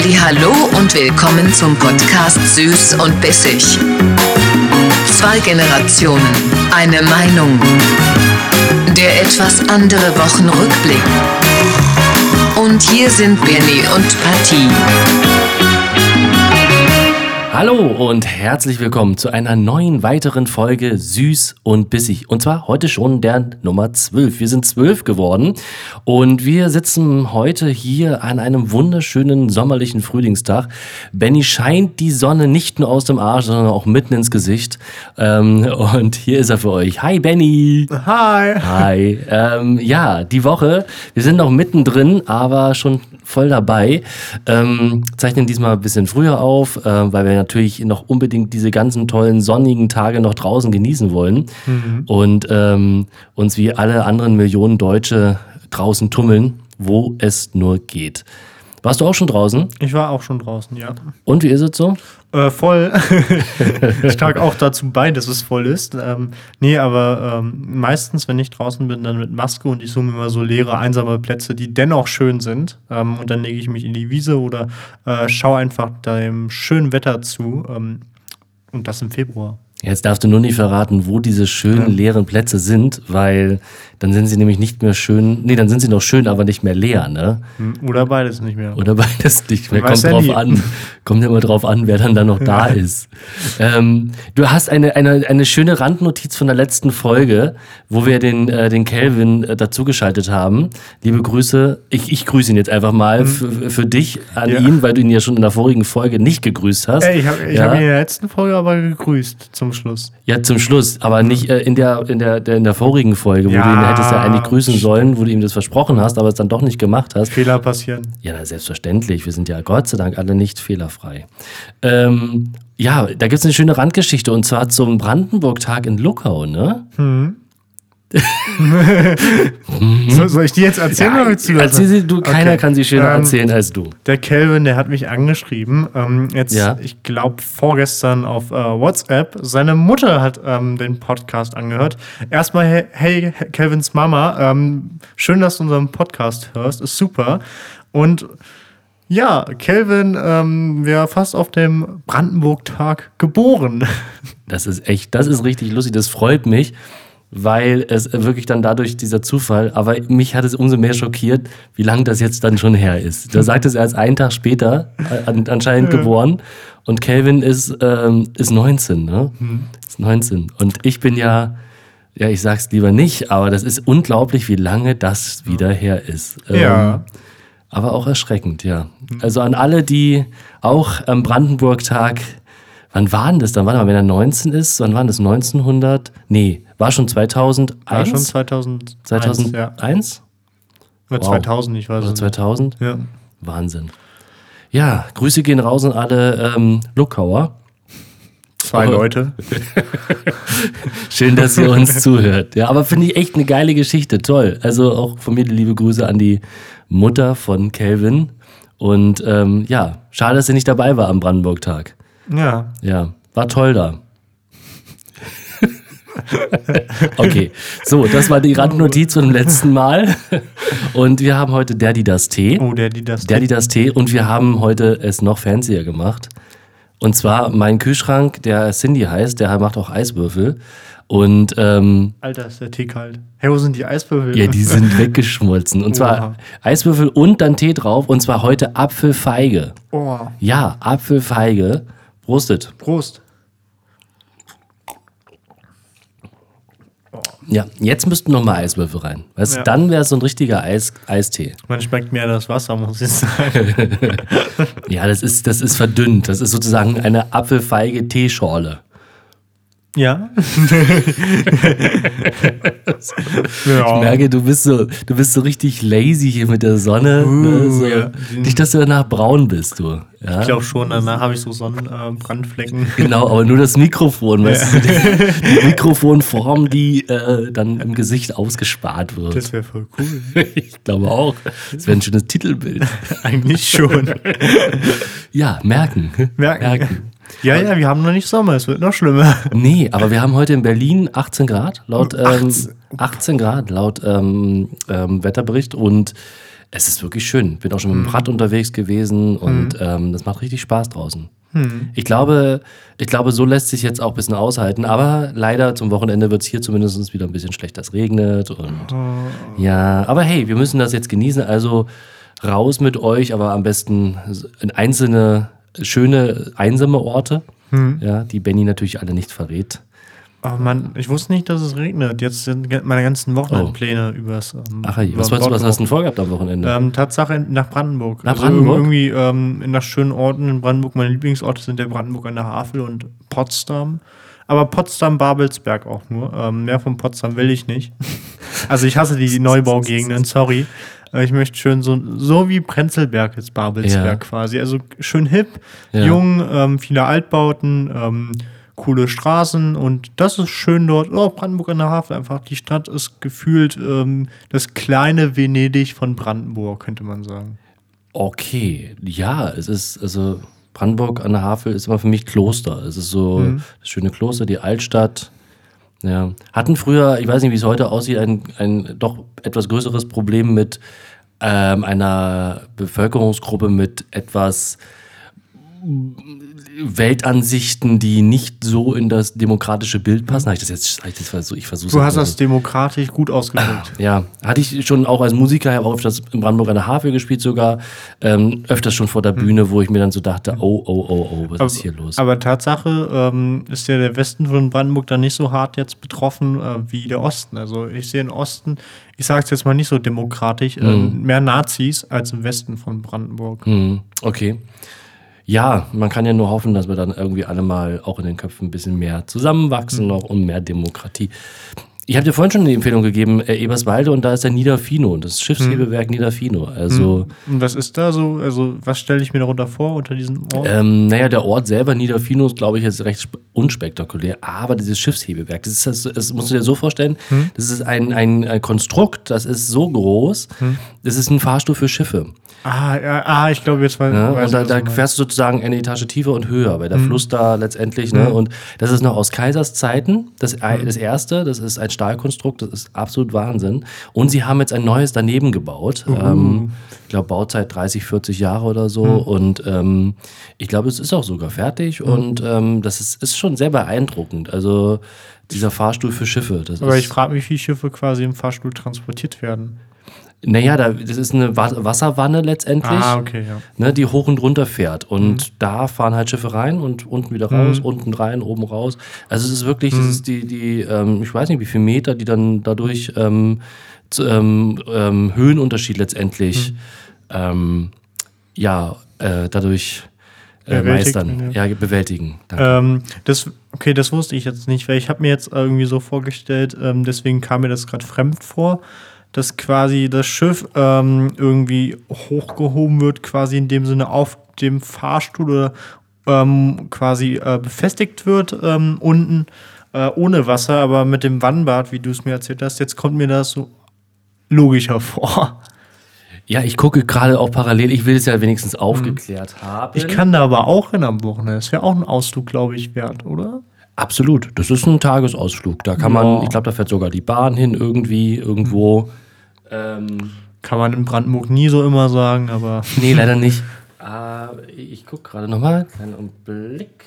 Hallo und willkommen zum Podcast Süß und Bissig. Zwei Generationen, eine Meinung. Der etwas andere Wochenrückblick. Und hier sind Benny und Patty. Hallo und herzlich willkommen zu einer neuen weiteren Folge Süß und Bissig. Und zwar heute schon der Nummer 12. Wir sind 12 geworden und wir sitzen heute hier an einem wunderschönen sommerlichen Frühlingstag. Benny scheint die Sonne nicht nur aus dem Arsch, sondern auch mitten ins Gesicht. Ähm, und hier ist er für euch. Hi Benny. Hi. Hi. Ähm, ja, die Woche. Wir sind noch mittendrin, aber schon voll dabei. Ähm, zeichnen diesmal ein bisschen früher auf, äh, weil wir natürlich noch unbedingt diese ganzen tollen sonnigen Tage noch draußen genießen wollen mhm. und ähm, uns wie alle anderen Millionen Deutsche draußen tummeln, wo es nur geht. Warst du auch schon draußen? Ich war auch schon draußen, ja. Und wie ist es so? Äh, voll. ich trage auch dazu bei, dass es voll ist. Ähm, nee, aber ähm, meistens, wenn ich draußen bin, dann mit Maske und ich suche mir immer so leere, einsame Plätze, die dennoch schön sind. Ähm, und dann lege ich mich in die Wiese oder äh, schaue einfach dem schönen Wetter zu. Ähm, und das im Februar. Jetzt darfst du nur nicht verraten, wo diese schönen leeren Plätze sind, weil dann sind sie nämlich nicht mehr schön. Nee, dann sind sie noch schön, aber nicht mehr leer, ne? Hm, oder beides nicht mehr. Oder beides nicht mehr. Kommt drauf nie. an. Kommt immer drauf an, wer dann da noch da ist. Ähm, du hast eine, eine, eine schöne Randnotiz von der letzten Folge, wo wir den, äh, den Kelvin äh, dazugeschaltet haben. Liebe Grüße. Ich, ich grüße ihn jetzt einfach mal mhm. für dich an ja. ihn, weil du ihn ja schon in der vorigen Folge nicht gegrüßt hast. Ey, ich habe ja. hab ihn in der letzten Folge aber gegrüßt zum Schluss. Ja, zum Schluss, aber nicht äh, in, der, in, der, der, in der vorigen Folge, wo ja, du ihn hättest ja eigentlich grüßen stimmt. sollen, wo du ihm das versprochen hast, aber es dann doch nicht gemacht hast. Fehler passieren. Ja, na, selbstverständlich. Wir sind ja Gott sei Dank alle nicht fehlerfrei. Ähm, ja, da gibt es eine schöne Randgeschichte und zwar zum Brandenburg-Tag in Luckau, ne? Hm. So, soll ich die jetzt erzählen ja, oder willst du das? Erzähl sie, du, keiner kann sie schöner ähm, erzählen als du. Der Kelvin, der hat mich angeschrieben. Ähm, jetzt, ja. ich glaube, vorgestern auf äh, WhatsApp. Seine Mutter hat ähm, den Podcast angehört. Erstmal, hey, hey Kelvins Mama, ähm, schön, dass du unseren Podcast hörst. Ist super. Und ja, Kelvin ähm, wäre fast auf dem Brandenburg-Tag geboren. Das ist echt, das ist richtig lustig. Das freut mich weil es wirklich dann dadurch dieser Zufall, aber mich hat es umso mehr schockiert, wie lange das jetzt dann schon her ist. Da sagt es erst einen Tag später äh, anscheinend geboren und Calvin ist, ähm, ist 19, ne? Mhm. Ist 19. Und ich bin ja, ja, ich sag's lieber nicht, aber das ist unglaublich, wie lange das wieder her ist. Ähm, ja. Aber auch erschreckend, ja. Mhm. Also an alle, die auch am Brandenburg-Tag Wann war denn das dann? Warte mal, wenn er 19 ist, wann war das? 1900? Nee, war schon 2001? War schon 2000, 2001? Ja. Oder wow. 2000, ich weiß Oder 2000? Ja. Wahnsinn. Ja, Grüße gehen raus an alle ähm, Luckauer. Zwei oh. Leute. Schön, dass ihr uns zuhört. Ja, aber finde ich echt eine geile Geschichte. Toll. Also auch von mir die liebe Grüße an die Mutter von Kelvin. Und ähm, ja, schade, dass sie nicht dabei war am Brandenburg-Tag. Ja. Ja, war toll da. okay, so, das war die Randnotiz zum letzten Mal. Und wir haben heute Daddy das Tee. Oh, Daddy das Tee. Daddy das Tee. Und wir haben heute es noch fancier gemacht. Und zwar mein Kühlschrank, der Cindy heißt, der macht auch Eiswürfel. Und ähm, Alter, ist der Tee kalt. Hey, wo sind die Eiswürfel? Ja, die sind weggeschmolzen. Und zwar Eiswürfel und dann Tee drauf. Und zwar heute Apfelfeige. Oh. Ja, Apfelfeige. Prostet. Prost. Ja, jetzt müssten noch mal Eiswürfel rein. Weißt, ja. Dann wäre es so ein richtiger Eis, Eistee. Man schmeckt mehr das Wasser, muss ich sagen. ja, das ist, das ist verdünnt. Das ist sozusagen eine apfelfeige Teeschorle. Ja. ja. Ich merke, du bist so, du bist so richtig lazy hier mit der Sonne. Uh, ne? so, ja. Nicht, dass du danach braun bist, du. Ja? Ich glaube schon, danach habe ich so Sonnenbrandflecken. Äh, genau, aber nur das Mikrofon, weißt du, die, die Mikrofonform, die äh, dann im Gesicht ausgespart wird. Das wäre voll cool. ich glaube auch. Das wäre ein schönes Titelbild. Eigentlich schon. ja, merken. Merken. merken. Ja, ja, wir haben noch nicht Sommer, es wird noch schlimmer. Nee, aber wir haben heute in Berlin 18 Grad, laut ähm, 18. 18 Grad laut ähm, ähm, Wetterbericht und es ist wirklich schön. Bin auch schon mit dem Rad unterwegs gewesen und mhm. das macht richtig Spaß draußen. Mhm. Ich glaube, ich glaube, so lässt sich jetzt auch ein bisschen aushalten, aber leider zum Wochenende wird es hier zumindest wieder ein bisschen schlechter. Es regnet und oh. ja, aber hey, wir müssen das jetzt genießen. Also raus mit euch, aber am besten in einzelne schöne einsame Orte, mhm. ja, die Benny natürlich alle nicht verrät. Oh Mann, ich wusste nicht, dass es regnet. Jetzt sind meine ganzen Wochenendpläne oh. übers. Ähm, Ach, hey, was, was, was, hast du denn vorgehabt am Wochenende? Ähm, Tatsache nach Brandenburg. Nach also Brandenburg? Irgendwie ähm, nach schönen Orten in Brandenburg. Meine Lieblingsorte sind der Brandenburg an der Havel und Potsdam. Aber Potsdam-Babelsberg auch nur. Ähm, mehr von Potsdam will ich nicht. also ich hasse die Neubaugegenden, sorry. Ich möchte schön so, so wie Prenzlberg jetzt Babelsberg ja. quasi. Also schön hip, ja. jung, ähm, viele Altbauten, ähm, coole Straßen und das ist schön dort. Oh, Brandenburg an der Havel einfach. Die Stadt ist gefühlt ähm, das kleine Venedig von Brandenburg, könnte man sagen. Okay, ja, es ist, also Brandenburg an der Havel ist immer für mich Kloster. Es ist so mhm. das schöne Kloster, die Altstadt. Ja. Hatten früher, ich weiß nicht, wie es heute aussieht, ein, ein doch etwas größeres Problem mit ähm, einer Bevölkerungsgruppe mit etwas Weltansichten, die nicht so in das demokratische Bild passen. Habe ich das jetzt, ich, das versuch, ich versuche Du hast das demokratisch gut ausgedrückt. Ja, hatte ich schon auch als Musiker, habe auch öfters in Brandenburg an der Havel gespielt sogar, ähm, öfters schon vor der hm. Bühne, wo ich mir dann so dachte, oh, oh, oh, oh, was aber, ist hier los? Aber Tatsache ähm, ist ja der Westen von Brandenburg dann nicht so hart jetzt betroffen äh, wie der Osten. Also ich sehe im Osten, ich sage es jetzt mal nicht so demokratisch, äh, hm. mehr Nazis als im Westen von Brandenburg. Hm. Okay. Ja, man kann ja nur hoffen, dass wir dann irgendwie alle mal auch in den Köpfen ein bisschen mehr zusammenwachsen mhm. noch und mehr Demokratie. Ich habe dir vorhin schon eine Empfehlung gegeben, äh, Eberswalde, und da ist der Niederfino, das Schiffshebewerk mhm. Niederfino. Also, mhm. Und was ist da so? Also, was stelle ich mir darunter vor unter diesem Ort? Ähm, naja, der Ort selber, Niederfino, ist, glaube ich, jetzt recht unspektakulär, aber dieses Schiffshebewerk, das, ist das, das musst du dir so vorstellen, mhm. das ist ein, ein, ein, Konstrukt, das ist so groß, mhm. das ist ein Fahrstuhl für Schiffe. Ah, ja, ah ich glaube jetzt mal. Ja, und da, da fährst du sozusagen eine Etage tiefer und höher, weil der mhm. Fluss da letztendlich, ne? Mhm. Und das ist noch aus Kaisers Zeiten, das, mhm. das erste, das ist ein Stahlkonstrukt, das ist absolut Wahnsinn. Und sie haben jetzt ein neues daneben gebaut. Uh. Ähm, ich glaube, Bauzeit 30, 40 Jahre oder so. Mhm. Und ähm, ich glaube, es ist auch sogar fertig. Mhm. Und ähm, das ist, ist schon sehr beeindruckend. Also dieser Fahrstuhl für Schiffe. Aber ich frage mich, wie viele Schiffe quasi im Fahrstuhl transportiert werden. Naja, da, das ist eine Wasserwanne letztendlich, ah, okay, ja. ne, die hoch und runter fährt. Und mhm. da fahren halt Schiffe rein und unten wieder raus, mhm. unten rein, oben raus. Also es ist wirklich, mhm. das ist die, die ähm, ich weiß nicht, wie viele Meter, die dann dadurch ähm, zu, ähm, ähm Höhenunterschied letztendlich mhm. ähm, ja, äh, dadurch äh, meistern, ja. ja, bewältigen. Ähm, das, okay, das wusste ich jetzt nicht, weil ich habe mir jetzt irgendwie so vorgestellt, ähm, deswegen kam mir das gerade fremd vor dass quasi das Schiff ähm, irgendwie hochgehoben wird, quasi in dem Sinne auf dem Fahrstuhl oder ähm, quasi äh, befestigt wird ähm, unten äh, ohne Wasser, aber mit dem Wannbad, wie du es mir erzählt hast, jetzt kommt mir das so logischer vor. Ja, ich gucke gerade auch parallel, ich will es ja wenigstens mhm. aufgeklärt mhm. haben. Ich kann da aber auch hin am Wochenende. Das wäre auch ein Ausflug, glaube ich, wert, oder? Absolut. Das ist ein Tagesausflug. Da kann ja. man, ich glaube, da fährt sogar die Bahn hin irgendwie, irgendwo. Ähm, kann man in Brandenburg nie so immer sagen, aber. Nee, leider nicht. äh, ich gucke gerade nochmal. Kleinen Blick.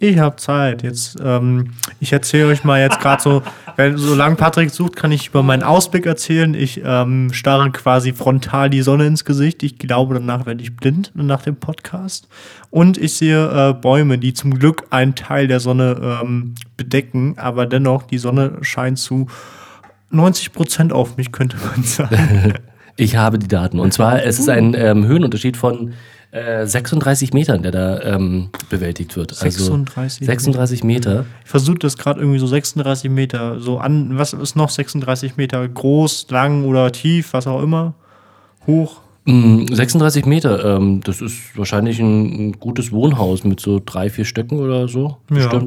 Ich habe Zeit. Jetzt, ähm, ich erzähle euch mal jetzt gerade so, wenn solange Patrick sucht, kann ich über meinen Ausblick erzählen. Ich ähm, starre quasi frontal die Sonne ins Gesicht. Ich glaube, danach werde ich blind nach dem Podcast. Und ich sehe äh, Bäume, die zum Glück einen Teil der Sonne ähm, bedecken, aber dennoch die Sonne scheint zu 90 Prozent auf mich, könnte man sagen. ich habe die Daten. Und zwar, es ist ein ähm, Höhenunterschied von 36 äh, Metern, der da ähm, bewältigt wird. 36, also 36 Meter. Ich versuche das gerade irgendwie so 36 Meter, so an, was ist noch 36 Meter? Groß, lang oder tief, was auch immer? Hoch? 36 mm, Meter, ähm, das ist wahrscheinlich ein, ein, gutes Wohnhaus mit so drei, vier Stöcken oder so. Ja. Das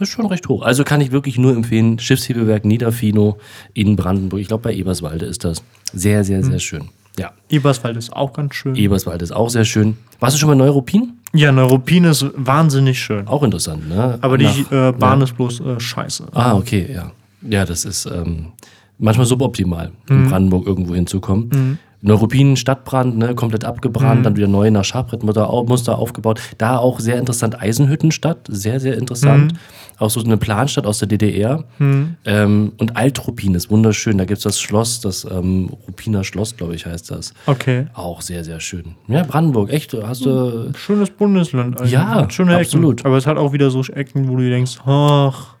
ist schon recht hoch. Also kann ich wirklich nur empfehlen, Schiffshebewerk Niederfino in Brandenburg. Ich glaube, bei Eberswalde ist das sehr, sehr, sehr hm. schön. Ja. Eberswald ist auch ganz schön. Eberswald ist auch sehr schön. Warst du schon mal Neuruppin? Ja, Neuruppin ist wahnsinnig schön. Auch interessant, ne? Aber die äh, Bahn ja. ist bloß äh, scheiße. Ah, okay, ja. Ja, das ist ähm, manchmal suboptimal, mhm. in Brandenburg irgendwo hinzukommen. Mhm. Neuruppin, Stadtbrand, ne, komplett abgebrannt, mhm. dann wieder neu nach Schabrettmuster aufgebaut. Da auch sehr interessant Eisenhüttenstadt, sehr, sehr interessant. Mhm. Auch so eine Planstadt aus der DDR. Mhm. Ähm, und Altruppin ist wunderschön. Da gibt es das Schloss, das ähm, Ruppiner Schloss, glaube ich, heißt das. Okay. Auch sehr, sehr schön. Ja, Brandenburg, echt, hast du. Schönes Bundesland. Eigentlich. Ja, schöne absolut. Ecken. Aber es hat auch wieder so Ecken, wo du denkst, ach,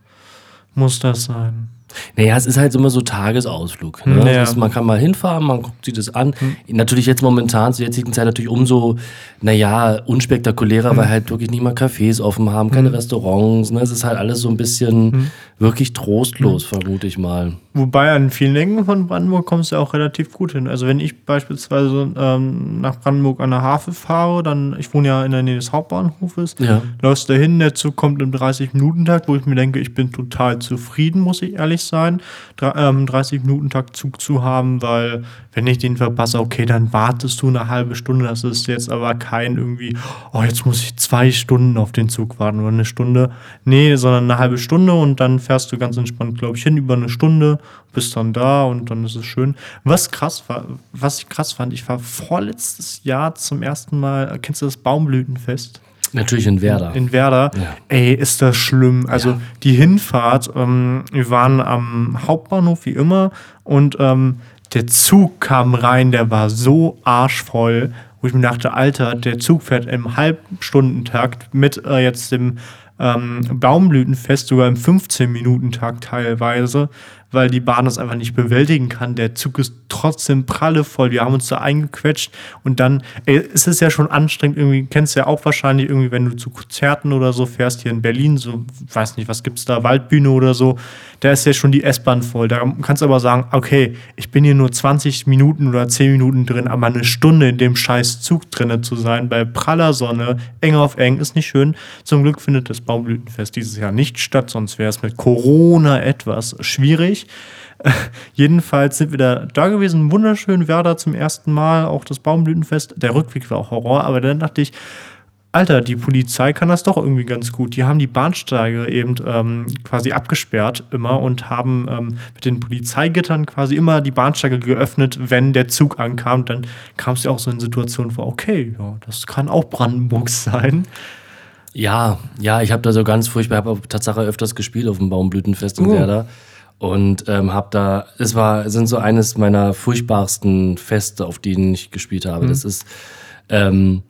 muss das sein? Naja, es ist halt immer so Tagesausflug. Ne? Naja. Ist, man kann mal hinfahren, man guckt sich das an. Hm. Natürlich jetzt momentan, zur jetzigen Zeit natürlich umso, naja, unspektakulärer, hm. weil halt wirklich nicht mal Cafés offen haben, keine hm. Restaurants. Ne? Es ist halt alles so ein bisschen hm. wirklich trostlos, hm. vermute ich mal. Wobei an vielen Ecken von Brandenburg kommst du auch relativ gut hin. Also wenn ich beispielsweise ähm, nach Brandenburg an der Havel fahre, dann, ich wohne ja in der Nähe des Hauptbahnhofes, ja. läufst da hin, der Zug kommt im 30-Minuten-Takt, wo ich mir denke, ich bin total zufrieden, muss ich ehrlich sein, 30-Minuten-Takt ähm, Zug zu haben, weil wenn ich den verpasse, okay, dann wartest du eine halbe Stunde, das ist jetzt aber kein irgendwie, oh, jetzt muss ich zwei Stunden auf den Zug warten oder eine Stunde. Nee, sondern eine halbe Stunde und dann fährst du ganz entspannt, glaube ich, hin über eine Stunde bist dann da und dann ist es schön. Was krass war, was ich krass fand, ich war vorletztes Jahr zum ersten Mal, kennst du das Baumblütenfest? Natürlich in Werder. In, Werder. Ja. Ey, ist das schlimm. Also ja. die Hinfahrt, ähm, wir waren am Hauptbahnhof wie immer und ähm, der Zug kam rein, der war so arschvoll, wo ich mir dachte, Alter, der Zug fährt im Halbstundentakt mit äh, jetzt dem ähm, Baumblütenfest sogar im 15-Minuten-Takt teilweise weil die Bahn das einfach nicht bewältigen kann. Der Zug ist trotzdem prallevoll. Wir haben uns da eingequetscht und dann ey, ist es ja schon anstrengend. Irgendwie kennst du ja auch wahrscheinlich irgendwie, wenn du zu Konzerten oder so fährst hier in Berlin, so weiß nicht, was gibt's da, Waldbühne oder so. Da ist ja schon die S-Bahn voll. Da kannst du aber sagen, okay, ich bin hier nur 20 Minuten oder 10 Minuten drin, aber eine Stunde in dem scheiß Zug drinne zu sein, bei praller Sonne, eng auf eng, ist nicht schön. Zum Glück findet das Baumblütenfest dieses Jahr nicht statt, sonst wäre es mit Corona etwas schwierig nicht. Jedenfalls sind wir da, da gewesen, wunderschön Werder zum ersten Mal, auch das Baumblütenfest. Der Rückweg war auch Horror, aber dann dachte ich, Alter, die Polizei kann das doch irgendwie ganz gut. Die haben die Bahnsteige eben ähm, quasi abgesperrt immer und haben ähm, mit den Polizeigittern quasi immer die Bahnsteige geöffnet, wenn der Zug ankam. Dann kam es ja auch so in Situationen vor, okay, ja, das kann auch Brandenburg sein. Ja, ja, ich habe da so ganz furchtbar, ich habe Tatsache öfters gespielt auf dem Baumblütenfest in uh. Werder und ähm, habe da, es war, sind so eines meiner furchtbarsten Feste, auf denen ich gespielt habe. Mhm. Das ist ähm,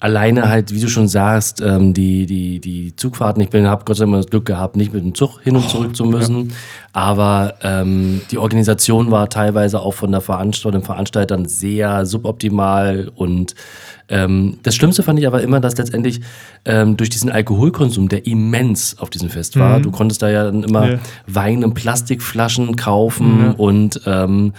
alleine halt, wie du schon sagst, ähm, die, die, die Zugfahrten. Ich bin, habe Gott sei Dank das Glück gehabt, nicht mit dem Zug hin und zurück zu müssen. Ja. Aber ähm, die Organisation war teilweise auch von der Veranstaltung, den Veranstaltern sehr suboptimal und ähm, das Schlimmste fand ich aber immer, dass letztendlich ähm, durch diesen Alkoholkonsum, der immens auf diesem Fest war, mhm. du konntest da ja dann immer ja. Wein in Plastikflaschen kaufen mhm. und ähm,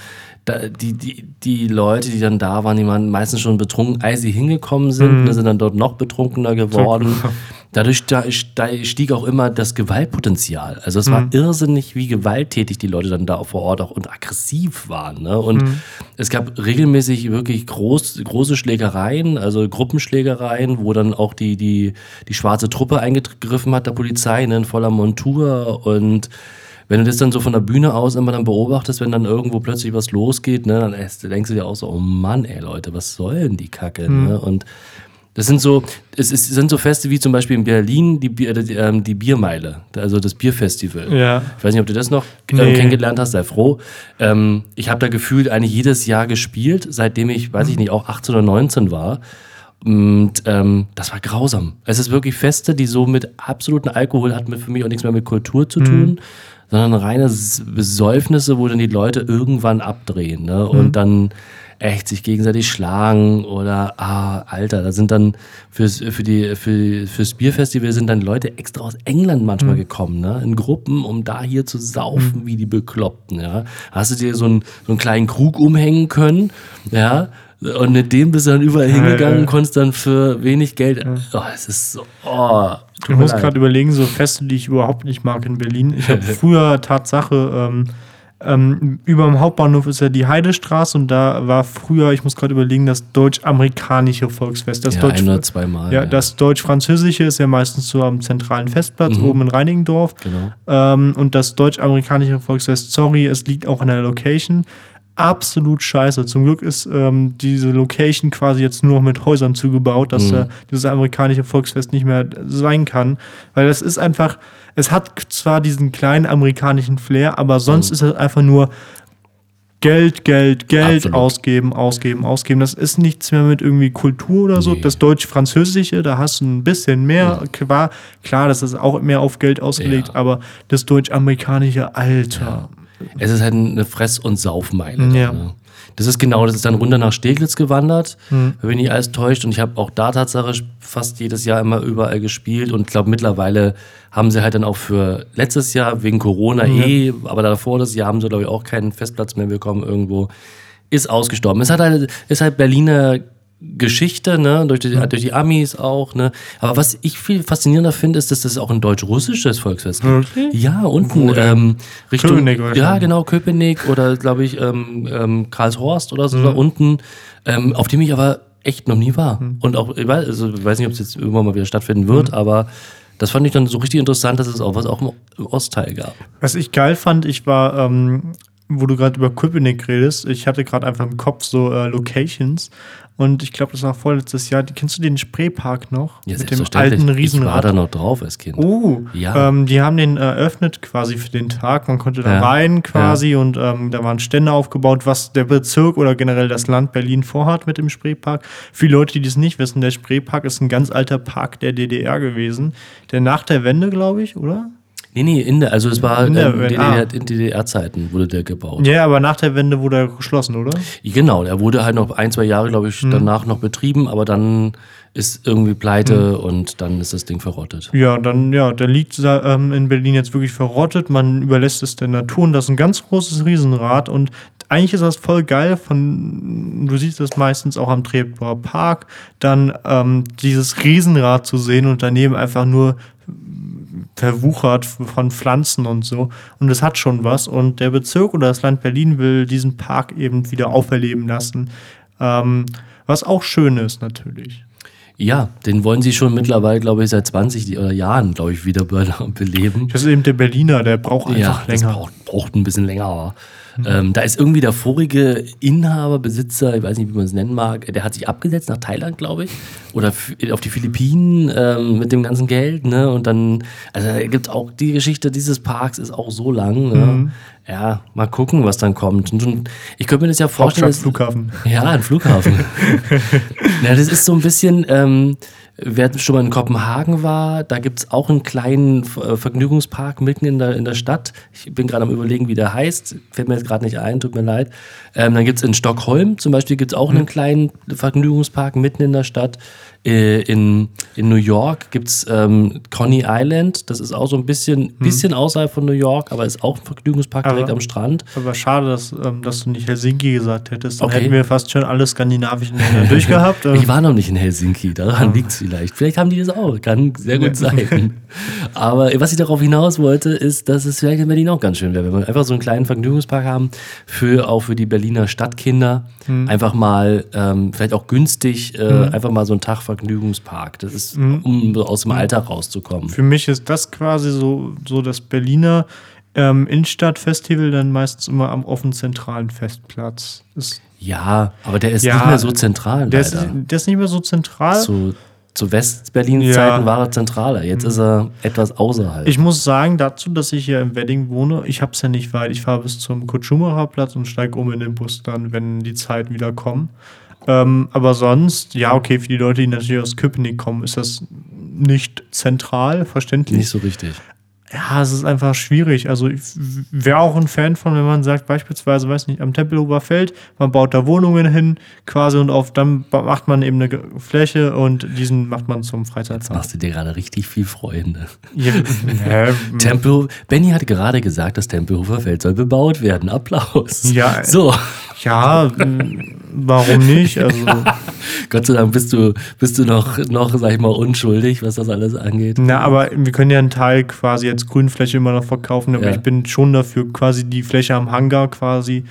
die, die, die Leute, die dann da waren, die waren meistens schon betrunken, als sie hingekommen sind, mhm. sind dann dort noch betrunkener geworden. Dadurch da, stieg auch immer das Gewaltpotenzial. Also es war mhm. irrsinnig, wie gewalttätig die Leute dann da vor Ort auch und aggressiv waren. Ne? Und mhm. es gab regelmäßig wirklich groß, große Schlägereien, also Gruppenschlägereien, wo dann auch die, die, die schwarze Truppe eingegriffen hat, der Polizei, ne, in voller Montur und wenn du das dann so von der Bühne aus immer dann beobachtest, wenn dann irgendwo plötzlich was losgeht, ne, dann denkst du dir auch so, oh Mann, ey Leute, was soll denn die Kacke? Mhm. Ne? Und das sind so, es ist, sind so Feste wie zum Beispiel in Berlin die, Bier, die, ähm, die Biermeile, also das Bierfestival. Ja. Ich weiß nicht, ob du das noch ähm, nee. kennengelernt hast, sei froh. Ähm, ich habe da gefühlt eigentlich jedes Jahr gespielt, seitdem ich, weiß ich nicht, auch 18 oder 19 war. Und ähm, das war grausam. Es ist wirklich Feste, die so mit absoluten Alkohol hatten für mich auch nichts mehr mit Kultur zu tun. Mhm sondern reine Besäufnisse, wo dann die Leute irgendwann abdrehen ne? und mhm. dann echt sich gegenseitig schlagen oder, ah, Alter, da sind dann fürs, für die, für, fürs Bierfestival sind dann Leute extra aus England manchmal mhm. gekommen, ne? in Gruppen, um da hier zu saufen, mhm. wie die Bekloppten. Ja? Hast du dir so einen, so einen kleinen Krug umhängen können, ja, und mit dem bist du dann überall hingegangen, ja, ja. konntest dann für wenig Geld. Oh, es ist so. Oh, ich muss gerade überlegen, so Feste, die ich überhaupt nicht mag in Berlin. Ich habe früher Tatsache. Ähm, ähm, über dem Hauptbahnhof ist ja die Heidestraße und da war früher, ich muss gerade überlegen, das deutsch-amerikanische Volksfest. Das ja, Deutsch, ein oder zweimal. Ja, ja. das deutsch-französische ist ja meistens so am zentralen Festplatz mhm. oben in Reinigendorf. Genau. Ähm, und das deutsch-amerikanische Volksfest, sorry, es liegt auch in der Location, absolut scheiße. Zum Glück ist ähm, diese Location quasi jetzt nur noch mit Häusern zugebaut, dass mhm. äh, dieses amerikanische Volksfest nicht mehr sein kann. Weil das ist einfach, es hat zwar diesen kleinen amerikanischen Flair, aber sonst mhm. ist es einfach nur Geld, Geld, Geld Absolut. ausgeben, ausgeben, ausgeben. Das ist nichts mehr mit irgendwie Kultur oder so. Nee. Das Deutsch-Französische, da hast du ein bisschen mehr. Ja. Klar, das ist auch mehr auf Geld ausgelegt, ja. aber das Deutsch-Amerikanische, Alter. Ja. Es ist halt eine Fress- und Saufmeile. Ja. Ne? Das ist genau, das ist dann runter nach Steglitz gewandert, mhm. da bin ich alles täuscht und ich habe auch da Tatsache fast jedes Jahr immer überall gespielt und ich glaube mittlerweile haben sie halt dann auch für letztes Jahr wegen Corona mhm. eh, aber davor das Jahr haben sie glaube ich auch keinen Festplatz mehr bekommen irgendwo. Ist ausgestorben. Es hat halt, ist halt Berliner Geschichte, ne, durch die, durch die Amis auch, ne. Aber was ich viel faszinierender finde, ist, dass das auch ein deutsch-russisches Volksfest gibt. Okay. Ja, unten ähm, Richtung. Köpenick ja, genau, Köpenick oder glaube ich ähm, ähm, Karlshorst oder so mhm. da unten, ähm, auf dem ich aber echt noch nie war. Mhm. Und auch, ich weiß, also, ich weiß nicht, ob es jetzt irgendwann mal wieder stattfinden wird, mhm. aber das fand ich dann so richtig interessant, dass es auch was auch im Ostteil gab. Was ich geil fand, ich war, ähm, wo du gerade über Köpenick redest, ich hatte gerade einfach im Kopf so äh, Locations und ich glaube, das war vorletztes Jahr. Kennst du den Spreepark noch? Ja, mit dem alten Riesenrad. Ich war da noch drauf als Kind. Oh, ja. Ähm, die haben den eröffnet quasi für den Tag. Man konnte da ja. rein quasi ja. und ähm, da waren Stände aufgebaut, was der Bezirk oder generell das Land Berlin vorhat mit dem Spreepark. Für Leute, die das nicht wissen, der Spreepark ist ein ganz alter Park der DDR gewesen, der nach der Wende, glaube ich, oder? Nee, nee, in der, also es war in, der, ähm, DDR, ah. in DDR-Zeiten wurde der gebaut. Ja, aber nach der Wende wurde er geschlossen, oder? Genau, er wurde halt noch ein, zwei Jahre, glaube ich, hm. danach noch betrieben, aber dann ist irgendwie pleite hm. und dann ist das Ding verrottet. Ja, dann, ja, der liegt ähm, in Berlin jetzt wirklich verrottet. Man überlässt es der Natur und das ist ein ganz großes Riesenrad und eigentlich ist das voll geil. Von, du siehst das meistens auch am Treptower Park, dann ähm, dieses Riesenrad zu sehen und daneben einfach nur verwuchert von Pflanzen und so. Und es hat schon was. Und der Bezirk oder das Land Berlin will diesen Park eben wieder auferleben lassen. Ähm, was auch schön ist natürlich. Ja, den wollen sie schon mittlerweile, glaube ich, seit 20 oder Jahren, glaube ich, wieder beleben. Das ist eben der Berliner, der braucht einfach ja, länger. Das braucht, braucht ein bisschen länger. Mhm. Ähm, da ist irgendwie der vorige Inhaber, Besitzer, ich weiß nicht, wie man es nennen mag, der hat sich abgesetzt nach Thailand, glaube ich, oder auf die Philippinen ähm, mit dem ganzen Geld. Ne? Und dann, also gibt auch die Geschichte dieses Parks ist auch so lang. Ne? Mhm. Ja, mal gucken, was dann kommt. Ich könnte mir das ja vorstellen. Dass, Flughafen. Ja, ein Flughafen. ja, das ist so ein bisschen. Ähm, Wer schon mal in Kopenhagen war, da gibt es auch einen kleinen äh, Vergnügungspark mitten in der, in der Stadt. Ich bin gerade am überlegen, wie der heißt. Fällt mir jetzt gerade nicht ein, tut mir leid. Ähm, dann gibt es in Stockholm zum Beispiel gibt's auch mhm. einen kleinen Vergnügungspark mitten in der Stadt. Äh, in, in New York gibt es ähm, Coney Island. Das ist auch so ein bisschen, hm. bisschen außerhalb von New York, aber ist auch ein Vergnügungspark aber, direkt am Strand. Aber schade, dass, ähm, dass du nicht Helsinki gesagt hättest. Dann okay. hätten wir fast schon alle skandinavischen Länder durchgehabt. ich war noch nicht in Helsinki, daran liegt es vielleicht. Vielleicht haben die das auch, kann sehr gut sein. aber was ich darauf hinaus wollte, ist, dass es vielleicht in Berlin auch ganz schön wäre, wenn wir einfach so einen kleinen Vergnügungspark haben, für, auch für die Berliner Stadtkinder. Hm. Einfach mal, ähm, vielleicht auch günstig, äh, hm. einfach mal so einen Tag Vergnügungspark. Das ist, mhm. um aus dem Alltag rauszukommen. Für mich ist das quasi so, so das Berliner ähm, Innenstadtfestival dann meistens immer am offenen zentralen Festplatz. Das ja, aber der ist ja, nicht mehr so zentral. Der ist, der ist, nicht mehr so zentral. Zu, zu West-Berlin-Zeiten ja. war er zentraler. Jetzt ist er etwas außerhalb. Ich muss sagen dazu, dass ich hier im Wedding wohne, ich habe es ja nicht weit. Ich fahre bis zum Kurt-Schumacher-Platz und steige um in den Bus dann, wenn die Zeiten wieder kommen. Ähm, aber sonst, ja, okay, für die Leute, die natürlich aus Köpenick kommen, ist das nicht zentral, verständlich. Nicht so richtig. Ja, es ist einfach schwierig. Also ich wäre auch ein Fan von, wenn man sagt, beispielsweise, weiß nicht, am Tempelhofer Feld, man baut da Wohnungen hin, quasi, und auf dann macht man eben eine Fläche und diesen macht man zum Freizeitpark. Jetzt machst du dir gerade richtig viel Freunde. Ja, ja, Tempel, Benny hat gerade gesagt, das Tempelhofer Feld soll bebaut werden. Applaus. Ja, so. Ja, warum nicht? Also, Gott sei Dank bist du, bist du noch, noch, sag ich mal, unschuldig, was das alles angeht. Na, aber wir können ja einen Teil quasi jetzt Grünfläche immer noch verkaufen, aber ja. ich bin schon dafür, quasi die Fläche am Hangar quasi.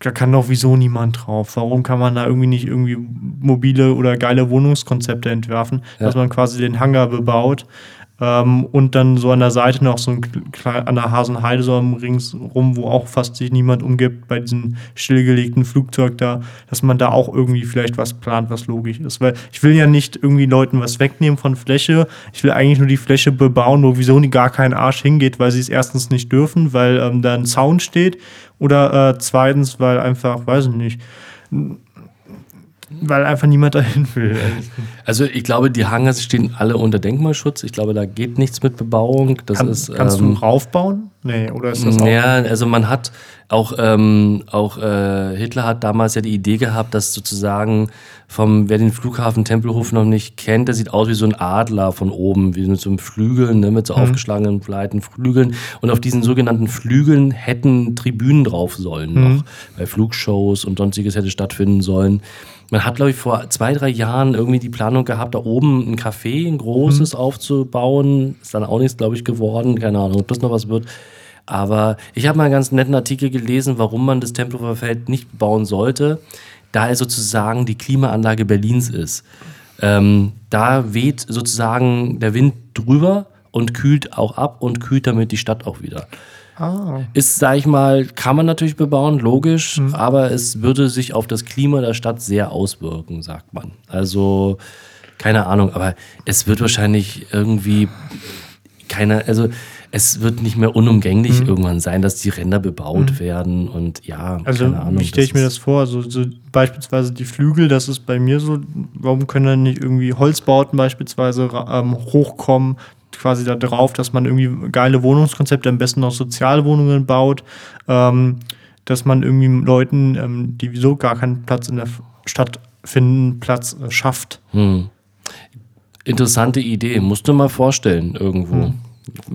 Da kann doch wieso niemand drauf. Warum kann man da irgendwie nicht irgendwie mobile oder geile Wohnungskonzepte entwerfen, ja. dass man quasi den Hangar bebaut? Ähm, und dann so an der Seite noch so ein an der Hasenheide so ringsrum, wo auch fast sich niemand umgibt bei diesem stillgelegten Flugzeug da, dass man da auch irgendwie vielleicht was plant, was logisch ist. Weil ich will ja nicht irgendwie Leuten was wegnehmen von Fläche. Ich will eigentlich nur die Fläche bebauen, wo wieso gar kein Arsch hingeht, weil sie es erstens nicht dürfen, weil ähm, da ein Zaun steht. Oder äh, zweitens, weil einfach, weiß ich nicht, weil einfach niemand dahin will. Also ich glaube, die Hangars stehen alle unter Denkmalschutz. Ich glaube, da geht nichts mit Bebauung. Das Kann, ist, kannst ähm, du raufbauen? Nee, oder ist das auch? Ja, also man hat auch, ähm, auch äh, Hitler hat damals ja die Idee gehabt, dass sozusagen vom, wer den Flughafen Tempelhof noch nicht kennt, der sieht aus wie so ein Adler von oben, wie mit so einem Flügeln, ne, mit so mhm. aufgeschlagenen, breiten Flügeln. Und auf diesen sogenannten Flügeln hätten Tribünen drauf sollen mhm. noch, weil Flugshows und sonstiges hätte stattfinden sollen. Man hat, glaube ich, vor zwei, drei Jahren irgendwie die Planung gehabt, da oben ein Café, ein großes mhm. aufzubauen. Ist dann auch nichts, glaube ich, geworden. Keine Ahnung, ob das noch was wird. Aber ich habe mal einen ganz netten Artikel gelesen, warum man das Tempelhofer Feld nicht bauen sollte, da es sozusagen die Klimaanlage Berlins ist. Ähm, da weht sozusagen der Wind drüber und kühlt auch ab und kühlt damit die Stadt auch wieder. Ah. Ist, sag ich mal, kann man natürlich bebauen, logisch, mhm. aber es würde sich auf das Klima der Stadt sehr auswirken, sagt man. Also, keine Ahnung, aber es wird wahrscheinlich irgendwie keine, also es wird nicht mehr unumgänglich mhm. irgendwann sein, dass die Ränder bebaut mhm. werden und ja, also keine Ahnung. Wie stelle ich mir das vor? Also so beispielsweise die Flügel, das ist bei mir so, warum können dann nicht irgendwie Holzbauten beispielsweise ähm, hochkommen, quasi da drauf, dass man irgendwie geile Wohnungskonzepte, am besten auch Sozialwohnungen baut, ähm, dass man irgendwie Leuten, ähm, die wieso gar keinen Platz in der Stadt finden, Platz äh, schafft. Hm. Interessante Idee, musst du mal vorstellen irgendwo. Hm.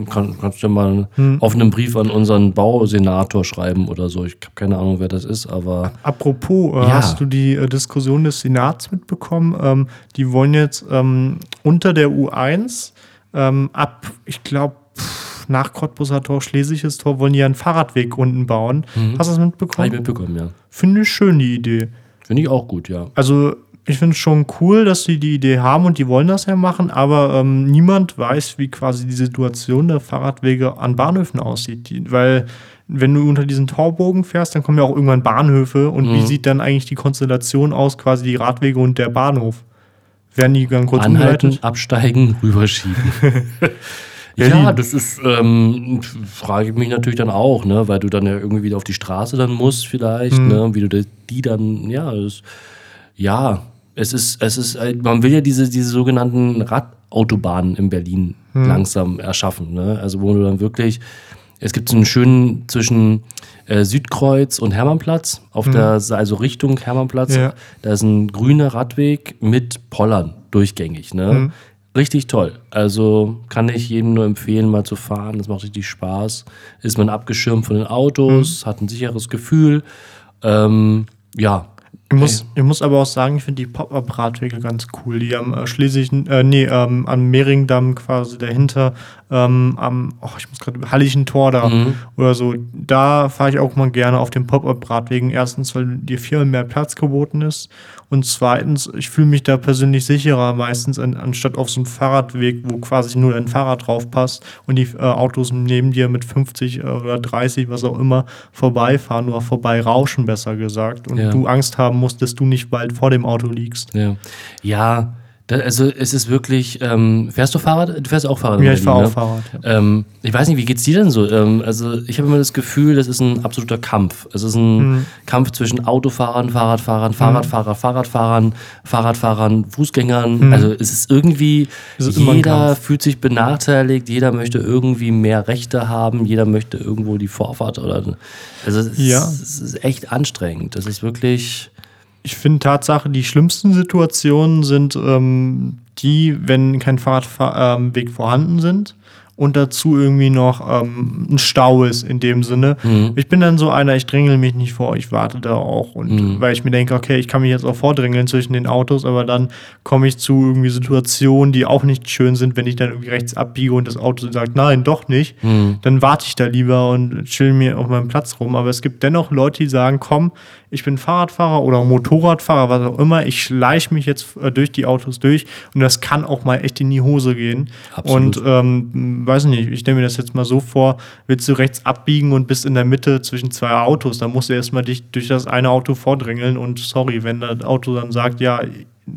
Kann, kannst du mal einen hm. offenen Brief an unseren Bausenator schreiben oder so. Ich habe keine Ahnung, wer das ist, aber. Apropos, äh, ja. hast du die äh, Diskussion des Senats mitbekommen? Ähm, die wollen jetzt ähm, unter der U1 ähm, ab, ich glaube, nach Cottbuser Tor, Schlesisches Tor, wollen die einen Fahrradweg unten bauen. Mhm. Hast du das mitbekommen? Habe ich mitbekommen, ja. Finde ich schön, die Idee. Finde ich auch gut, ja. Also, ich finde es schon cool, dass sie die Idee haben und die wollen das ja machen, aber ähm, niemand weiß, wie quasi die Situation der Fahrradwege an Bahnhöfen aussieht. Die, weil, wenn du unter diesen Torbogen fährst, dann kommen ja auch irgendwann Bahnhöfe und mhm. wie sieht dann eigentlich die Konstellation aus, quasi die Radwege und der Bahnhof? Werden die dann kurz Anhalten, umgeleitet? absteigen, rüberschieben. ja, das ist, ähm, frage ich mich natürlich dann auch, ne, weil du dann ja irgendwie wieder auf die Straße dann musst vielleicht, mhm. ne, wie du die dann, ja, das, ja, es ist, es ist, man will ja diese, diese sogenannten Radautobahnen in Berlin mhm. langsam erschaffen, ne, also wo du dann wirklich, es gibt so einen schönen zwischen äh, Südkreuz und Hermannplatz, auf mhm. der, also Richtung Hermannplatz. Ja. Da ist ein grüner Radweg mit Pollern durchgängig. Ne? Mhm. Richtig toll. Also kann ich jedem nur empfehlen, mal zu fahren. Das macht richtig Spaß. Ist man abgeschirmt von den Autos, mhm. hat ein sicheres Gefühl. Ähm, ja, ich muss, ich muss aber auch sagen, ich finde die Pop-Up-Radwege ganz cool. Die am äh, Schlesischen, äh, nee, ähm, am Mehringdamm quasi dahinter, ähm, am, oh, ich muss gerade, Hallischen Tor da mhm. oder so. Da fahre ich auch mal gerne auf den Pop-Up-Radwegen. Erstens, weil dir viel mehr Platz geboten ist. Und zweitens, ich fühle mich da persönlich sicherer, meistens an, anstatt auf so einem Fahrradweg, wo quasi nur dein Fahrrad drauf passt und die äh, Autos neben dir mit 50 äh, oder 30, was auch immer, vorbeifahren oder vorbeirauschen, besser gesagt. Und ja. du Angst haben musst, dass du nicht bald vor dem Auto liegst. Ja, ja also es ist wirklich, ähm, fährst du Fahrrad? Du fährst auch Fahrrad? Ja, ich fahre auch ne? Fahrrad. Ja. Ähm, ich weiß nicht, wie geht's dir denn so? Ähm, also ich habe immer das Gefühl, das ist ein absoluter Kampf. Es ist ein mhm. Kampf zwischen Autofahrern, Fahrradfahrern, mhm. Fahrradfahrer, Fahrradfahrern, Fahrradfahrern, Fußgängern. Mhm. Also es ist irgendwie, es ist jeder fühlt sich benachteiligt, jeder möchte irgendwie mehr Rechte haben, jeder möchte irgendwo die Vorfahrt oder. Also es, ja. ist, es ist echt anstrengend. Das ist wirklich ich finde Tatsache, die schlimmsten Situationen sind ähm, die, wenn kein Fahrradweg ähm, vorhanden sind und dazu irgendwie noch ähm, ein Stau ist in dem Sinne. Mhm. Ich bin dann so einer, ich drängel mich nicht vor, ich warte da auch. Und mhm. weil ich mir denke, okay, ich kann mich jetzt auch vordrängeln zwischen den Autos, aber dann komme ich zu irgendwie Situationen, die auch nicht schön sind, wenn ich dann irgendwie rechts abbiege und das Auto sagt, nein, doch nicht, mhm. dann warte ich da lieber und chill mir auf meinem Platz rum. Aber es gibt dennoch Leute, die sagen, komm, ich bin Fahrradfahrer oder Motorradfahrer, was auch immer, ich schleiche mich jetzt äh, durch die Autos durch und das kann auch mal echt in die Hose gehen. Absolut. Und ähm, weiß nicht, ich stelle mir das jetzt mal so vor, willst du rechts abbiegen und bist in der Mitte zwischen zwei Autos, dann musst du erstmal dich durch das eine Auto vordrängeln und sorry, wenn das Auto dann sagt, ja,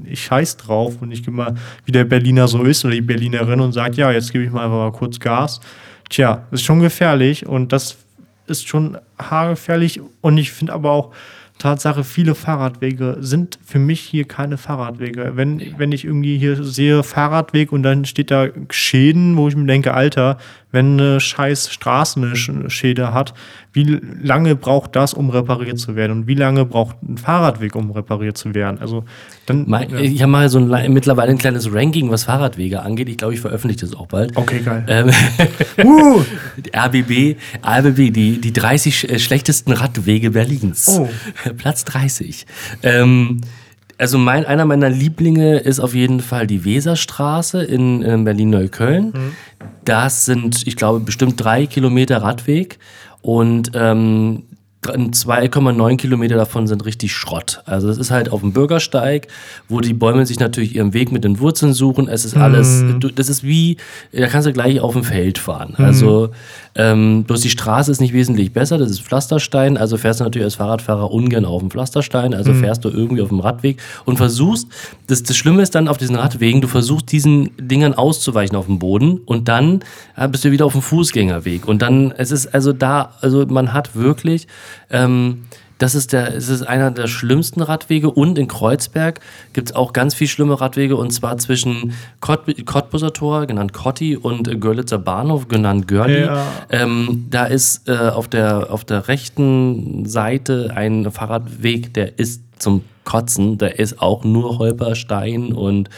ich scheiß drauf und ich gehe mal, wie der Berliner so ist oder die Berlinerin und sagt, ja, jetzt gebe ich mal einfach mal kurz Gas. Tja, ist schon gefährlich und das ist schon haargefährlich und ich finde aber auch, Tatsache, viele Fahrradwege sind für mich hier keine Fahrradwege. Wenn, wenn ich irgendwie hier sehe Fahrradweg und dann steht da Schäden, wo ich mir denke, Alter, wenn eine scheiß Straße eine Schäde hat, wie lange braucht das, um repariert zu werden? Und wie lange braucht ein Fahrradweg, um repariert zu werden? Also dann. Mein, ja. Ich habe mal so ein mittlerweile ein kleines Ranking, was Fahrradwege angeht. Ich glaube, ich veröffentliche das auch bald. Okay, geil. Ähm, uh. RBB, RBB, die, die 30 äh, schlechtesten Radwege Berlins. Oh. Platz 30. Ähm, also mein, einer meiner Lieblinge ist auf jeden Fall die Weserstraße in, in Berlin-Neukölln. Mhm. Das sind, ich glaube, bestimmt drei Kilometer Radweg. Und ähm, 2,9 Kilometer davon sind richtig Schrott. Also das ist halt auf dem Bürgersteig, wo die Bäume sich natürlich ihren Weg mit den Wurzeln suchen. Es ist alles, mm. das ist wie, da kannst du gleich auf dem Feld fahren. Mm. Also ähm, bloß die Straße ist nicht wesentlich besser, das ist Pflasterstein, also fährst du natürlich als Fahrradfahrer ungern auf dem Pflasterstein, also mm. fährst du irgendwie auf dem Radweg und versuchst, das, das Schlimme ist dann auf diesen Radwegen, du versuchst diesen Dingern auszuweichen auf dem Boden und dann ja, bist du wieder auf dem Fußgängerweg und dann, es ist also da, also man hat wirklich ähm, das ist, der, es ist einer der schlimmsten Radwege und in Kreuzberg gibt es auch ganz viel schlimme Radwege und zwar zwischen Kott, Cottbuser Tor, genannt Kotti, und Görlitzer Bahnhof, genannt Görli. Ja. Ähm, da ist äh, auf, der, auf der rechten Seite ein Fahrradweg, der ist zum Kotzen, der ist auch nur Holperstein und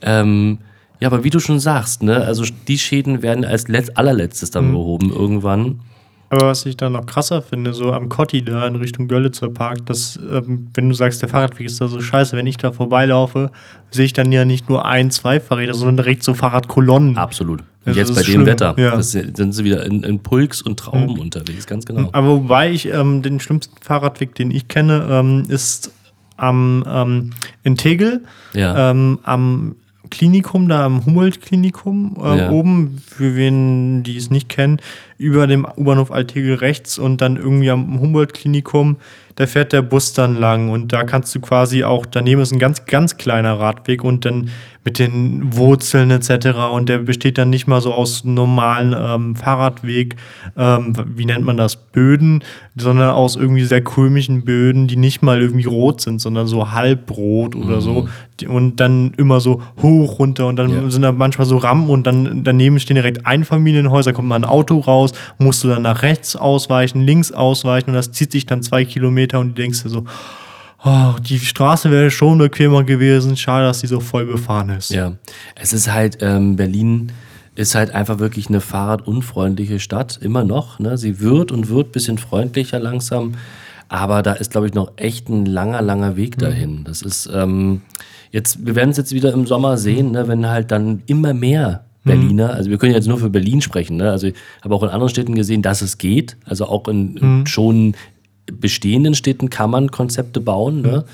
ähm, ja, aber wie du schon sagst, ne, also die Schäden werden als letzt, allerletztes dann mhm. behoben irgendwann. Aber was ich da noch krasser finde, so am Kotti da in Richtung Görlitzer Park, dass, ähm, wenn du sagst, der Fahrradweg ist da so scheiße, wenn ich da vorbeilaufe, sehe ich dann ja nicht nur ein, zwei Fahrräder, sondern direkt so Fahrradkolonnen. Absolut. Und jetzt bei dem schlimm. Wetter ja. das sind sie wieder in, in Pulks und Trauben mhm. unterwegs, ganz genau. Aber wobei ich ähm, den schlimmsten Fahrradweg, den ich kenne, ähm, ist am ähm, in Tegel, ja. ähm, am Klinikum, da am Humboldt-Klinikum äh, ja. oben, für wen die es nicht kennen, über dem U-Bahnhof Altegel rechts und dann irgendwie am Humboldt-Klinikum da fährt der Bus dann lang und da kannst du quasi auch, daneben ist ein ganz, ganz kleiner Radweg und dann mit den Wurzeln etc. Und der besteht dann nicht mal so aus normalen ähm, Fahrradweg, ähm, wie nennt man das, Böden, sondern aus irgendwie sehr komischen Böden, die nicht mal irgendwie rot sind, sondern so halbrot oder mhm. so. Und dann immer so hoch runter und dann ja. sind da manchmal so Rampen und dann daneben stehen direkt Einfamilienhäuser, kommt mal ein Auto raus, musst du dann nach rechts ausweichen, links ausweichen und das zieht sich dann zwei Kilometer Kilometer und du denkst dir so, oh, die Straße wäre schon bequemer gewesen, schade, dass sie so voll befahren ist. Ja, es ist halt, ähm, Berlin ist halt einfach wirklich eine fahrradunfreundliche Stadt, immer noch. Ne? Sie wird und wird ein bisschen freundlicher langsam, aber da ist, glaube ich, noch echt ein langer, langer Weg mhm. dahin. Das ist, ähm, jetzt, wir werden es jetzt wieder im Sommer sehen, ne? wenn halt dann immer mehr mhm. Berliner, also wir können jetzt nur für Berlin sprechen, ne? also ich habe auch in anderen Städten gesehen, dass es geht, also auch in, mhm. schon bestehenden Städten kann man Konzepte bauen. Ne?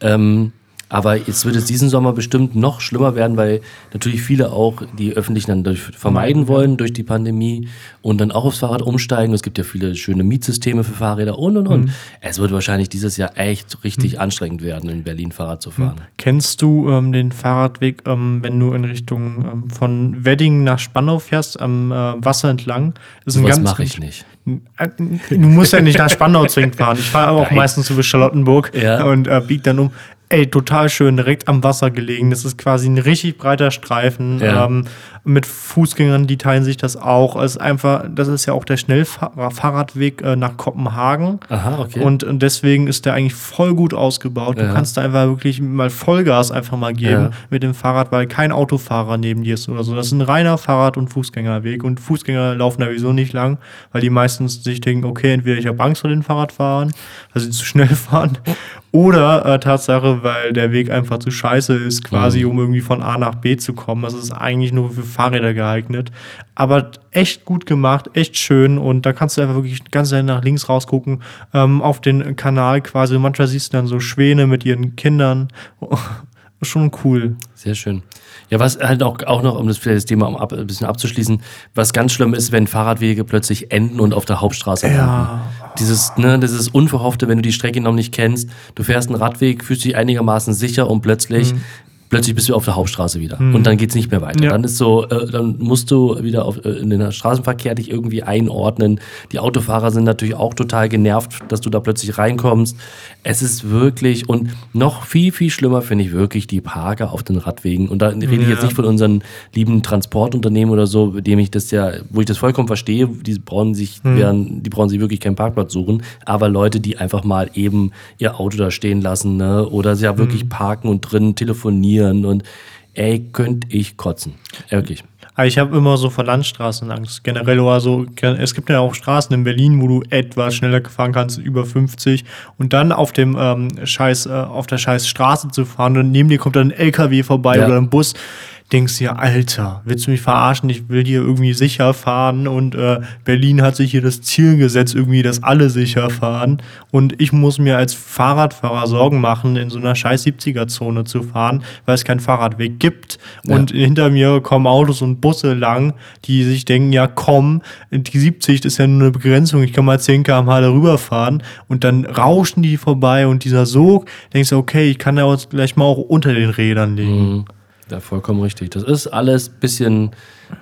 Mhm. Ähm, aber jetzt wird es diesen Sommer bestimmt noch schlimmer werden, weil natürlich viele auch die Öffentlichen dann vermeiden wollen durch die Pandemie und dann auch aufs Fahrrad umsteigen. Es gibt ja viele schöne Mietsysteme für Fahrräder und und und. Mhm. Es wird wahrscheinlich dieses Jahr echt richtig mhm. anstrengend werden, in Berlin Fahrrad zu fahren. Mhm. Kennst du ähm, den Fahrradweg, ähm, wenn du in Richtung ähm, von Wedding nach Spandau fährst, am äh, Wasser entlang? Das Was mache ich nicht. Äh, du musst ja nicht nach Spandau zwingend fahren. Ich fahre auch Nein. meistens über Charlottenburg ja. und äh, biege dann um. Ey, total schön, direkt am Wasser gelegen. Das ist quasi ein richtig breiter Streifen. Ja. Ähm, mit Fußgängern, die teilen sich das auch. Es ist einfach, das ist ja auch der Schnellfahrradweg äh, nach Kopenhagen. Aha, okay. Und, und, deswegen ist der eigentlich voll gut ausgebaut. Ja. Du kannst da einfach wirklich mal Vollgas einfach mal geben ja. mit dem Fahrrad, weil kein Autofahrer neben dir ist oder so. Das ist ein reiner Fahrrad- und Fußgängerweg. Und Fußgänger laufen da sowieso nicht lang, weil die meistens sich denken, okay, entweder ich habe Angst vor den Fahrradfahrern, weil sie zu schnell fahren, oder äh, Tatsache, weil der Weg einfach zu scheiße ist, quasi, mhm. um irgendwie von A nach B zu kommen. Das ist eigentlich nur für Fahrräder geeignet. Aber echt gut gemacht, echt schön und da kannst du einfach wirklich ganz nach links rausgucken, ähm, auf den Kanal quasi. Manchmal siehst du dann so Schwäne mit ihren Kindern. Schon cool. Sehr schön. Ja, was halt auch, auch noch, um das, das Thema um ab, ein bisschen abzuschließen, was ganz schlimm ist, wenn Fahrradwege plötzlich enden und auf der Hauptstraße ja. Dieses, ne, dieses Unverhoffte, wenn du die Strecke noch nicht kennst, du fährst einen Radweg, fühlst dich einigermaßen sicher und plötzlich mhm plötzlich bist du auf der Hauptstraße wieder mhm. und dann geht es nicht mehr weiter. Ja. Dann ist so, äh, dann musst du wieder auf, äh, in den Straßenverkehr dich irgendwie einordnen. Die Autofahrer sind natürlich auch total genervt, dass du da plötzlich reinkommst. Es ist wirklich und noch viel, viel schlimmer finde ich wirklich die Parker auf den Radwegen. Und da rede ich jetzt nicht von unseren lieben Transportunternehmen oder so, mit dem ich das ja, wo ich das vollkommen verstehe, die brauchen sich, mhm. werden, die brauchen sich wirklich keinen Parkplatz suchen, aber Leute, die einfach mal eben ihr Auto da stehen lassen, ne? oder sie ja wirklich mhm. parken und drin telefonieren trainieren und ey, könnte ich kotzen. Wirklich. Ich habe immer so vor Landstraßen Angst. Generell also, es gibt ja auch Straßen in Berlin, wo du etwas schneller fahren kannst, über 50 und dann auf dem ähm, Scheiß, äh, auf der Scheiß Straße zu fahren und neben dir kommt dann ein LKW vorbei ja. oder ein Bus denkst dir, Alter, willst du mich verarschen? Ich will hier irgendwie sicher fahren und äh, Berlin hat sich hier das Ziel gesetzt, irgendwie, dass alle sicher fahren. Und ich muss mir als Fahrradfahrer Sorgen machen, in so einer scheiß 70er-Zone zu fahren, weil es keinen Fahrradweg gibt. Ja. Und hinter mir kommen Autos und Busse lang, die sich denken, ja komm, die 70 ist ja nur eine Begrenzung, ich kann mal 10 km/h darüber fahren. Und dann rauschen die vorbei und dieser Sog, denkst du, okay, ich kann ja jetzt gleich mal auch unter den Rädern liegen. Mhm. Ja, vollkommen richtig. Das ist alles ein bisschen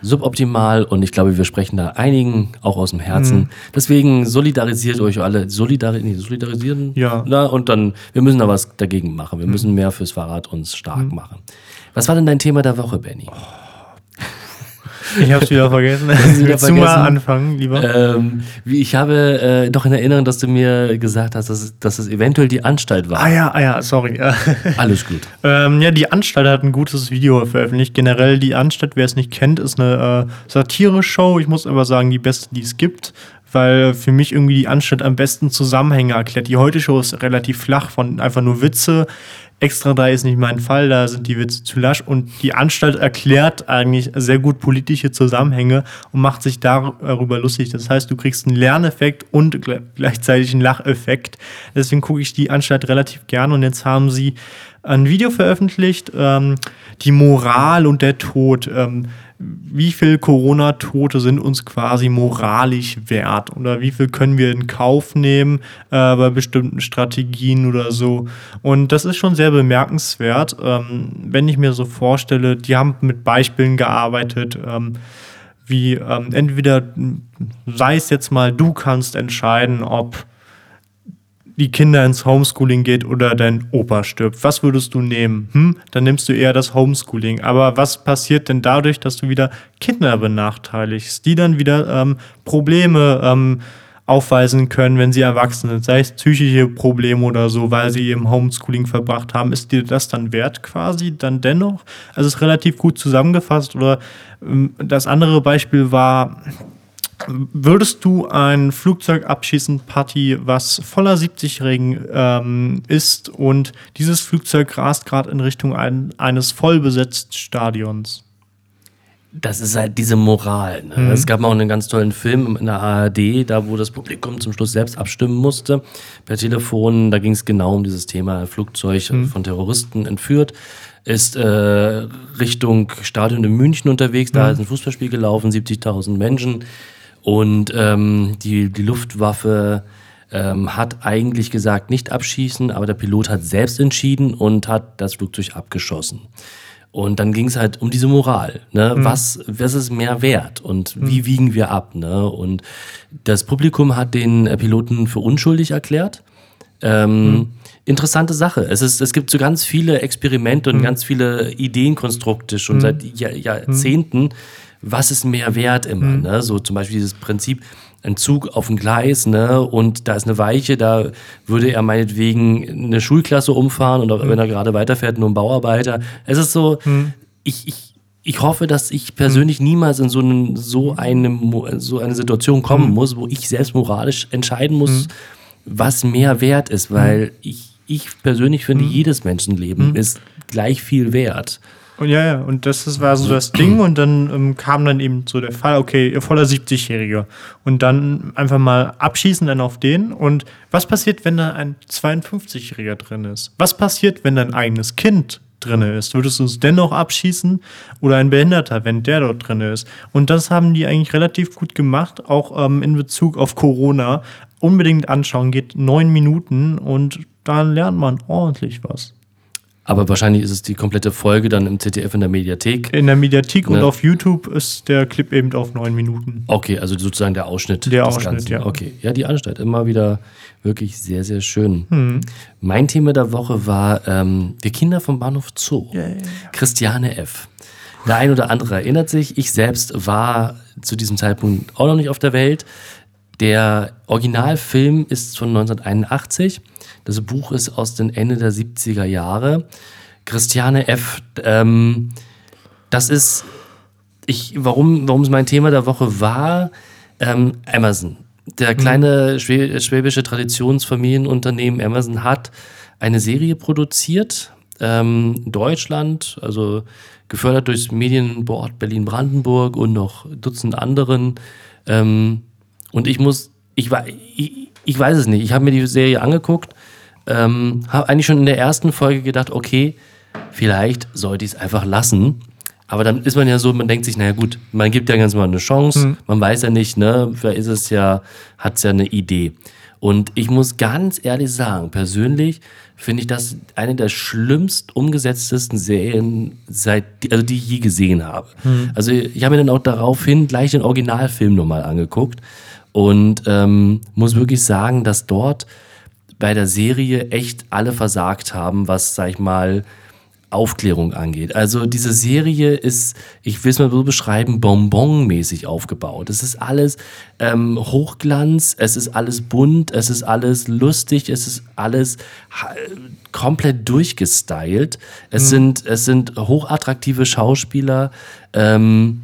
suboptimal und ich glaube, wir sprechen da einigen auch aus dem Herzen. Mhm. Deswegen solidarisiert euch alle. Solidari nee, solidarisieren? Ja. Na, und dann, wir müssen da was dagegen machen. Wir mhm. müssen mehr fürs Fahrrad uns stark mhm. machen. Was war denn dein Thema der Woche, Benny? Oh. Ich habe es wieder vergessen. Willst du mal anfangen, lieber? Ähm, ich habe äh, doch in Erinnerung, dass du mir gesagt hast, dass es, dass es eventuell die Anstalt war. Ah ja, ah ja, sorry. Alles gut. ähm, ja, die Anstalt hat ein gutes Video veröffentlicht. Generell die Anstalt, wer es nicht kennt, ist eine äh, Satire-Show. Ich muss aber sagen, die beste, die es gibt weil für mich irgendwie die Anstalt am besten Zusammenhänge erklärt. Die Heute-Show ist relativ flach von einfach nur Witze. Extra 3 ist nicht mein Fall, da sind die Witze zu lasch. Und die Anstalt erklärt eigentlich sehr gut politische Zusammenhänge und macht sich darüber lustig. Das heißt, du kriegst einen Lerneffekt und gleichzeitig einen Lacheffekt. Deswegen gucke ich die Anstalt relativ gerne. Und jetzt haben sie ein Video veröffentlicht, ähm, die Moral und der Tod. Ähm, wie viel Corona-Tote sind uns quasi moralisch wert oder wie viel können wir in Kauf nehmen äh, bei bestimmten Strategien oder so. Und das ist schon sehr bemerkenswert, ähm, wenn ich mir so vorstelle, die haben mit Beispielen gearbeitet. Ähm, wie ähm, entweder sei es jetzt mal, du kannst entscheiden, ob die Kinder ins Homeschooling geht oder dein Opa stirbt. Was würdest du nehmen? Hm? Dann nimmst du eher das Homeschooling. Aber was passiert denn dadurch, dass du wieder Kinder benachteiligst, die dann wieder ähm, Probleme ähm, aufweisen können, wenn sie erwachsen sind, sei es psychische Probleme oder so, weil sie im Homeschooling verbracht haben. Ist dir das dann wert quasi dann dennoch? Also es ist relativ gut zusammengefasst. Oder ähm, das andere Beispiel war, Würdest du ein Flugzeug abschießen, Patty, was voller 70-Jährigen ähm, ist und dieses Flugzeug rast gerade in Richtung ein, eines vollbesetzten Stadions? Das ist halt diese Moral. Ne? Mhm. Es gab mal auch einen ganz tollen Film in der ARD, da wo das Publikum zum Schluss selbst abstimmen musste per Telefon. Da ging es genau um dieses Thema Flugzeug mhm. von Terroristen entführt ist äh, Richtung Stadion in München unterwegs. Da mhm. ist ein Fußballspiel gelaufen, 70.000 Menschen. Und ähm, die, die Luftwaffe ähm, hat eigentlich gesagt, nicht abschießen, aber der Pilot hat selbst entschieden und hat das Flugzeug abgeschossen. Und dann ging es halt um diese Moral. Ne? Mhm. Was, was ist mehr wert und mhm. wie wiegen wir ab? Ne? Und das Publikum hat den Piloten für unschuldig erklärt. Ähm, mhm. Interessante Sache. Es, ist, es gibt so ganz viele Experimente und mhm. ganz viele Ideenkonstrukte schon mhm. seit Jahr, Jahrzehnten was ist mehr wert immer. Mhm. Ne? So zum Beispiel dieses Prinzip, ein Zug auf ein Gleis, ne, und da ist eine Weiche, da würde er meinetwegen eine Schulklasse umfahren und mhm. wenn er gerade weiterfährt, nur ein Bauarbeiter. Es ist so, mhm. ich, ich, ich hoffe, dass ich persönlich mhm. niemals in so, einen, so, eine, so eine Situation kommen mhm. muss, wo ich selbst moralisch entscheiden muss, mhm. was mehr wert ist, weil ich ich persönlich finde, mhm. jedes Menschenleben mhm. ist gleich viel wert. Und ja, ja, und das, das war so das Ding und dann ähm, kam dann eben so der Fall, okay, voller 70-Jähriger und dann einfach mal abschießen dann auf den und was passiert, wenn da ein 52-Jähriger drin ist? Was passiert, wenn dein eigenes Kind drin ist? Würdest du es dennoch abschießen oder ein Behinderter, wenn der dort drin ist? Und das haben die eigentlich relativ gut gemacht, auch ähm, in Bezug auf Corona. Unbedingt anschauen, geht neun Minuten und dann lernt man ordentlich was. Aber wahrscheinlich ist es die komplette Folge dann im ZDF in der Mediathek. In der Mediathek ne? und auf YouTube ist der Clip eben auf neun Minuten. Okay, also sozusagen der Ausschnitt. Der Ausschnitt, Ganzen. ja. Okay, ja, die Anstalt immer wieder wirklich sehr, sehr schön. Hm. Mein Thema der Woche war ähm, die Kinder vom Bahnhof Zoo. Ja, ja. Christiane F. Der ein oder andere erinnert sich, ich selbst war zu diesem Zeitpunkt auch noch nicht auf der Welt. Der Originalfilm ist von 1981 das Buch ist aus den Ende der 70er Jahre. Christiane F., ähm, das ist, ich, warum, warum es mein Thema der Woche war, ähm, Amazon. Der mhm. kleine schwäbische Traditionsfamilienunternehmen Amazon hat eine Serie produziert, ähm, Deutschland, also gefördert durchs Medienboard Berlin-Brandenburg und noch Dutzend anderen. Ähm, und ich muss, ich, ich, ich weiß es nicht, ich habe mir die Serie angeguckt ähm, habe eigentlich schon in der ersten Folge gedacht, okay, vielleicht sollte ich es einfach lassen. Aber dann ist man ja so, man denkt sich, naja gut, man gibt ja ganz mal eine Chance, mhm. man weiß ja nicht, ne, vielleicht ist es ja, hat es ja eine Idee. Und ich muss ganz ehrlich sagen, persönlich finde ich das eine der schlimmst umgesetztesten Serien, seit, also die ich je gesehen habe. Mhm. Also ich habe mir dann auch daraufhin gleich den Originalfilm nochmal angeguckt und ähm, muss wirklich sagen, dass dort bei der Serie echt alle versagt haben, was, sag ich mal, Aufklärung angeht. Also diese Serie ist, ich will es mal so beschreiben, bonbonmäßig aufgebaut. Es ist alles ähm, Hochglanz, es ist alles bunt, es ist alles lustig, es ist alles komplett durchgestylt. Es, mhm. sind, es sind hochattraktive Schauspieler ähm,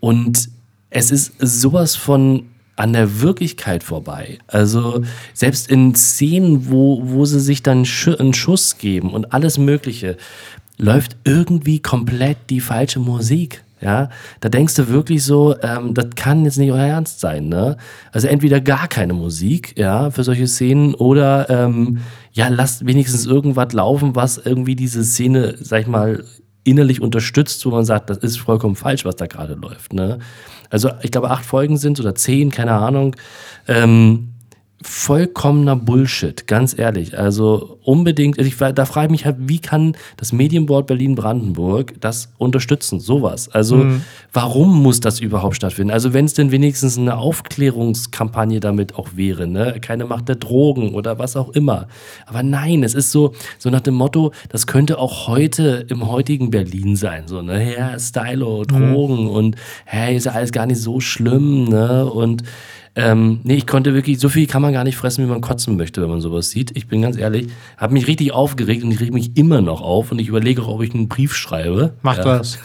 und es ist sowas von an der Wirklichkeit vorbei. Also selbst in Szenen, wo, wo sie sich dann einen Schuss geben und alles Mögliche, läuft irgendwie komplett die falsche Musik. Ja, da denkst du wirklich so, ähm, das kann jetzt nicht euer Ernst sein, ne? Also entweder gar keine Musik, ja, für solche Szenen oder ähm, ja, lasst wenigstens irgendwas laufen, was irgendwie diese Szene, sag ich mal, innerlich unterstützt, wo man sagt, das ist vollkommen falsch, was da gerade läuft, ne? Also ich glaube, acht Folgen sind oder zehn, keine Ahnung. Ähm, vollkommener Bullshit, ganz ehrlich. Also unbedingt, also ich, da frage ich mich halt, wie kann das Medienboard Berlin-Brandenburg das unterstützen, sowas? Also mhm. warum muss das überhaupt stattfinden? Also wenn es denn wenigstens eine Aufklärungskampagne damit auch wäre, ne? Keine Macht der Drogen oder was auch immer. Aber nein, es ist so, so nach dem Motto, das könnte auch heute im heutigen Berlin sein, so, ne? Ja, Stylo, Drogen mhm. und hey, ist ja alles gar nicht so schlimm, ne? Und ähm, nee, ich konnte wirklich, so viel kann man gar nicht fressen, wie man kotzen möchte, wenn man sowas sieht. Ich bin ganz ehrlich, habe mich richtig aufgeregt und ich rege mich immer noch auf und ich überlege auch, ob ich einen Brief schreibe. Mach ja. das.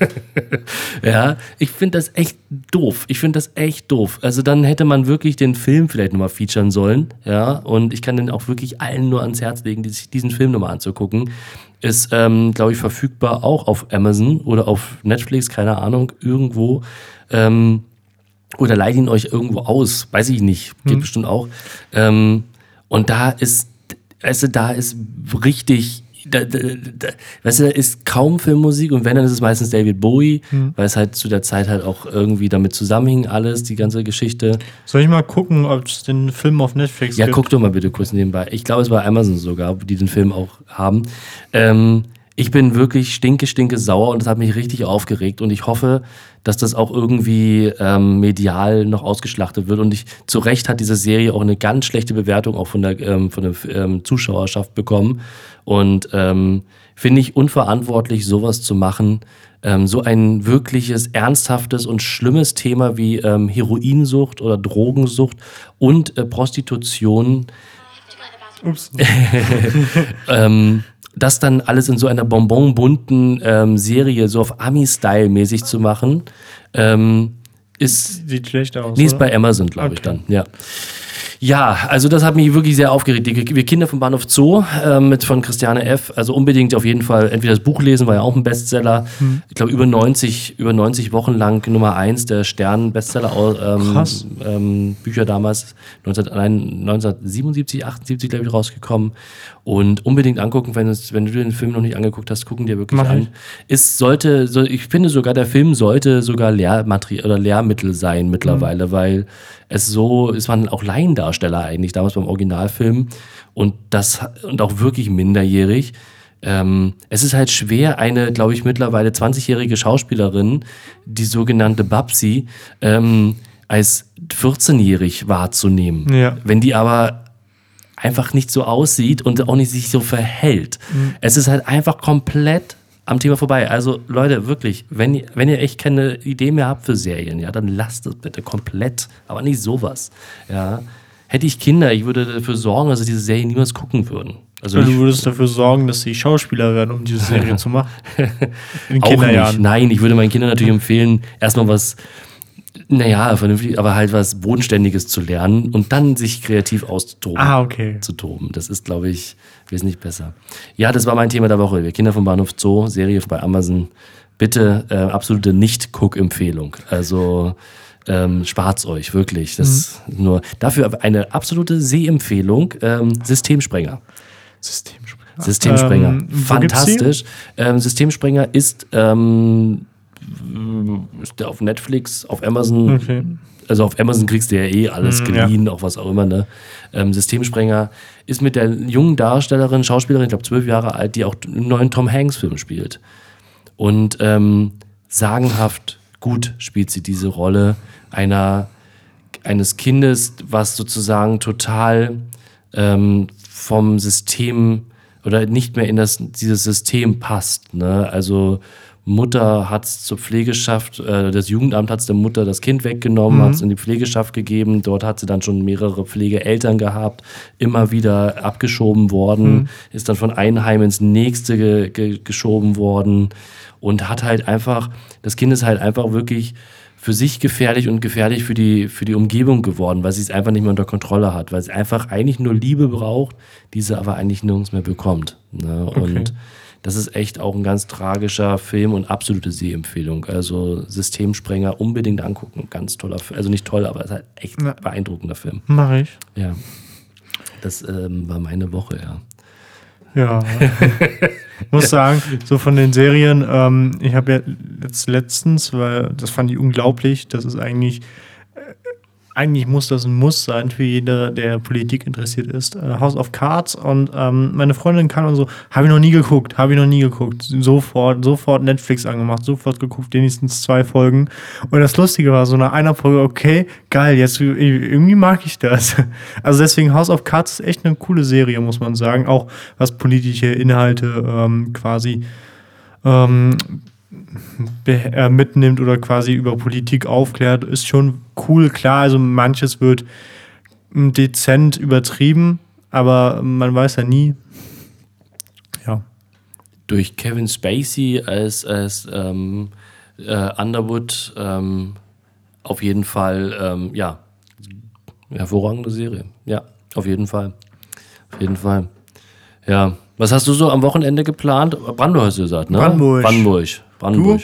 ja, ich finde das echt doof. Ich finde das echt doof. Also dann hätte man wirklich den Film vielleicht nochmal featuren sollen. Ja, und ich kann den auch wirklich allen nur ans Herz legen, diesen Film nochmal anzugucken. Ist, ähm, glaube ich, verfügbar auch auf Amazon oder auf Netflix, keine Ahnung, irgendwo. Ähm, oder leiht ihn euch irgendwo aus, weiß ich nicht, geht hm. bestimmt auch. Ähm, und da ist, also da ist richtig, da, da, da, weißt du, da ist kaum Filmmusik und wenn, dann ist es meistens David Bowie, hm. weil es halt zu der Zeit halt auch irgendwie damit zusammenhing, alles, die ganze Geschichte. Soll ich mal gucken, ob es den Film auf Netflix ja, gibt? Ja, guck doch mal bitte kurz nebenbei. Ich glaube, es war Amazon sogar, die den Film auch haben. Ähm, ich bin wirklich stinke, stinke sauer und das hat mich richtig aufgeregt und ich hoffe, dass das auch irgendwie ähm, medial noch ausgeschlachtet wird und ich zu Recht hat diese Serie auch eine ganz schlechte Bewertung auch von der, ähm, von der ähm, Zuschauerschaft bekommen und ähm, finde ich unverantwortlich, sowas zu machen, ähm, so ein wirkliches, ernsthaftes und schlimmes Thema wie ähm, Heroinsucht oder Drogensucht und äh, Prostitution. Ups. ähm, das dann alles in so einer bonbonbunten ähm, Serie, so auf Ami-Style mäßig zu machen, ähm, ist. Sieht schlecht aus. Nee, ist bei Amazon, glaube okay. ich dann, ja. Ja, also das hat mich wirklich sehr aufgeregt. Wir Kinder vom Bahnhof Zoo äh, mit von Christiane F. Also unbedingt auf jeden Fall entweder das Buch lesen, war ja auch ein Bestseller. Hm. Ich glaube über 90, über 90 Wochen lang Nummer 1 der Stern-Bestseller ähm, ähm, Bücher damals 19, 1977, 78 glaube ich rausgekommen. Und unbedingt angucken, wenn, es, wenn du den Film noch nicht angeguckt hast, gucken dir wirklich Mach an. Es sollte, so, ich finde sogar, der Film sollte sogar Lehrmaterial oder Lehrmittel sein mittlerweile, mhm. weil es so, es waren auch Laiendarsteller eigentlich damals beim Originalfilm und das und auch wirklich minderjährig. Ähm, es ist halt schwer, eine, glaube ich, mittlerweile 20-jährige Schauspielerin, die sogenannte Babsi, ähm, als 14-jährig wahrzunehmen. Ja. Wenn die aber einfach nicht so aussieht und auch nicht sich so verhält. Mhm. Es ist halt einfach komplett am Thema vorbei. Also Leute, wirklich, wenn, wenn ihr echt keine Idee mehr habt für Serien, ja, dann lasst es bitte komplett, aber nicht sowas. Ja. Hätte ich Kinder, ich würde dafür sorgen, dass sie diese Serie niemals gucken würden. Also du würdest dafür sorgen, dass sie Schauspieler werden, um diese Serie zu machen. In Kinderjahren. Nein, ich würde meinen Kindern natürlich empfehlen, erstmal was naja, vernünftig, aber halt was Bodenständiges zu lernen und dann sich kreativ auszutoben. Ah, okay. Zu toben. Das ist, glaube ich, wesentlich besser. Ja, das war mein Thema der Woche. Wir Kinder vom Bahnhof Zoo, Serie bei Amazon. Bitte äh, absolute Nicht-Cook-Empfehlung. Also ähm, spart's euch, wirklich. Das mhm. nur dafür eine absolute Sehempfehlung. Ähm, Systemsprenger. Systemsprenger. Systemsprenger. Ähm, Fantastisch. Ähm, Systemsprenger ist ähm, ist der auf Netflix, auf Amazon. Okay. Also auf Amazon kriegst du ja eh alles mm, geliehen, ja. auch was auch immer, ne? Ähm, Systemsprenger ist mit der jungen Darstellerin, Schauspielerin, ich glaube zwölf Jahre alt, die auch einen neuen Tom Hanks-Film spielt. Und ähm, sagenhaft gut spielt sie diese Rolle einer, eines Kindes, was sozusagen total ähm, vom System oder nicht mehr in das, dieses System passt. Ne? Also Mutter hat es zur Pflegeschaft, äh, das Jugendamt hat es der Mutter das Kind weggenommen, mhm. hat es in die Pflegeschaft gegeben. Dort hat sie dann schon mehrere Pflegeeltern gehabt, immer wieder abgeschoben worden, mhm. ist dann von einem Heim ins nächste ge ge geschoben worden und hat halt einfach, das Kind ist halt einfach wirklich für sich gefährlich und gefährlich für die, für die Umgebung geworden, weil sie es einfach nicht mehr unter Kontrolle hat, weil sie einfach eigentlich nur Liebe braucht, diese aber eigentlich nirgends mehr bekommt. Ne? Okay. Und das ist echt auch ein ganz tragischer Film und absolute Sehempfehlung. Also Systemsprenger unbedingt angucken. Ganz toller Film. Also nicht toll, aber es ist halt echt ja. beeindruckender Film. Mach ich. Ja. Das ähm, war meine Woche, ja. Ja. ich muss sagen, so von den Serien, ähm, ich habe ja jetzt letztens, weil das fand ich unglaublich, das ist eigentlich eigentlich muss das ein Muss sein für jeder, der Politik interessiert ist. Äh, House of Cards und ähm, meine Freundin kann und so, habe ich noch nie geguckt, habe ich noch nie geguckt. Sofort, sofort Netflix angemacht, sofort geguckt, wenigstens zwei Folgen. Und das Lustige war, so nach einer Folge, okay, geil, jetzt irgendwie mag ich das. Also deswegen House of Cards ist echt eine coole Serie, muss man sagen. Auch was politische Inhalte ähm, quasi ähm, äh, mitnimmt oder quasi über Politik aufklärt, ist schon cool. Klar, also manches wird dezent übertrieben, aber man weiß ja nie. Ja. Durch Kevin Spacey als, als ähm, äh, Underwood ähm, auf jeden Fall, ähm, ja, hervorragende Serie. Ja, auf jeden Fall. Auf jeden Fall. Ja. Was hast du so am Wochenende geplant? Brandenburg hast du gesagt, ne? Brandenburg. Brandenburg. Brandenburg.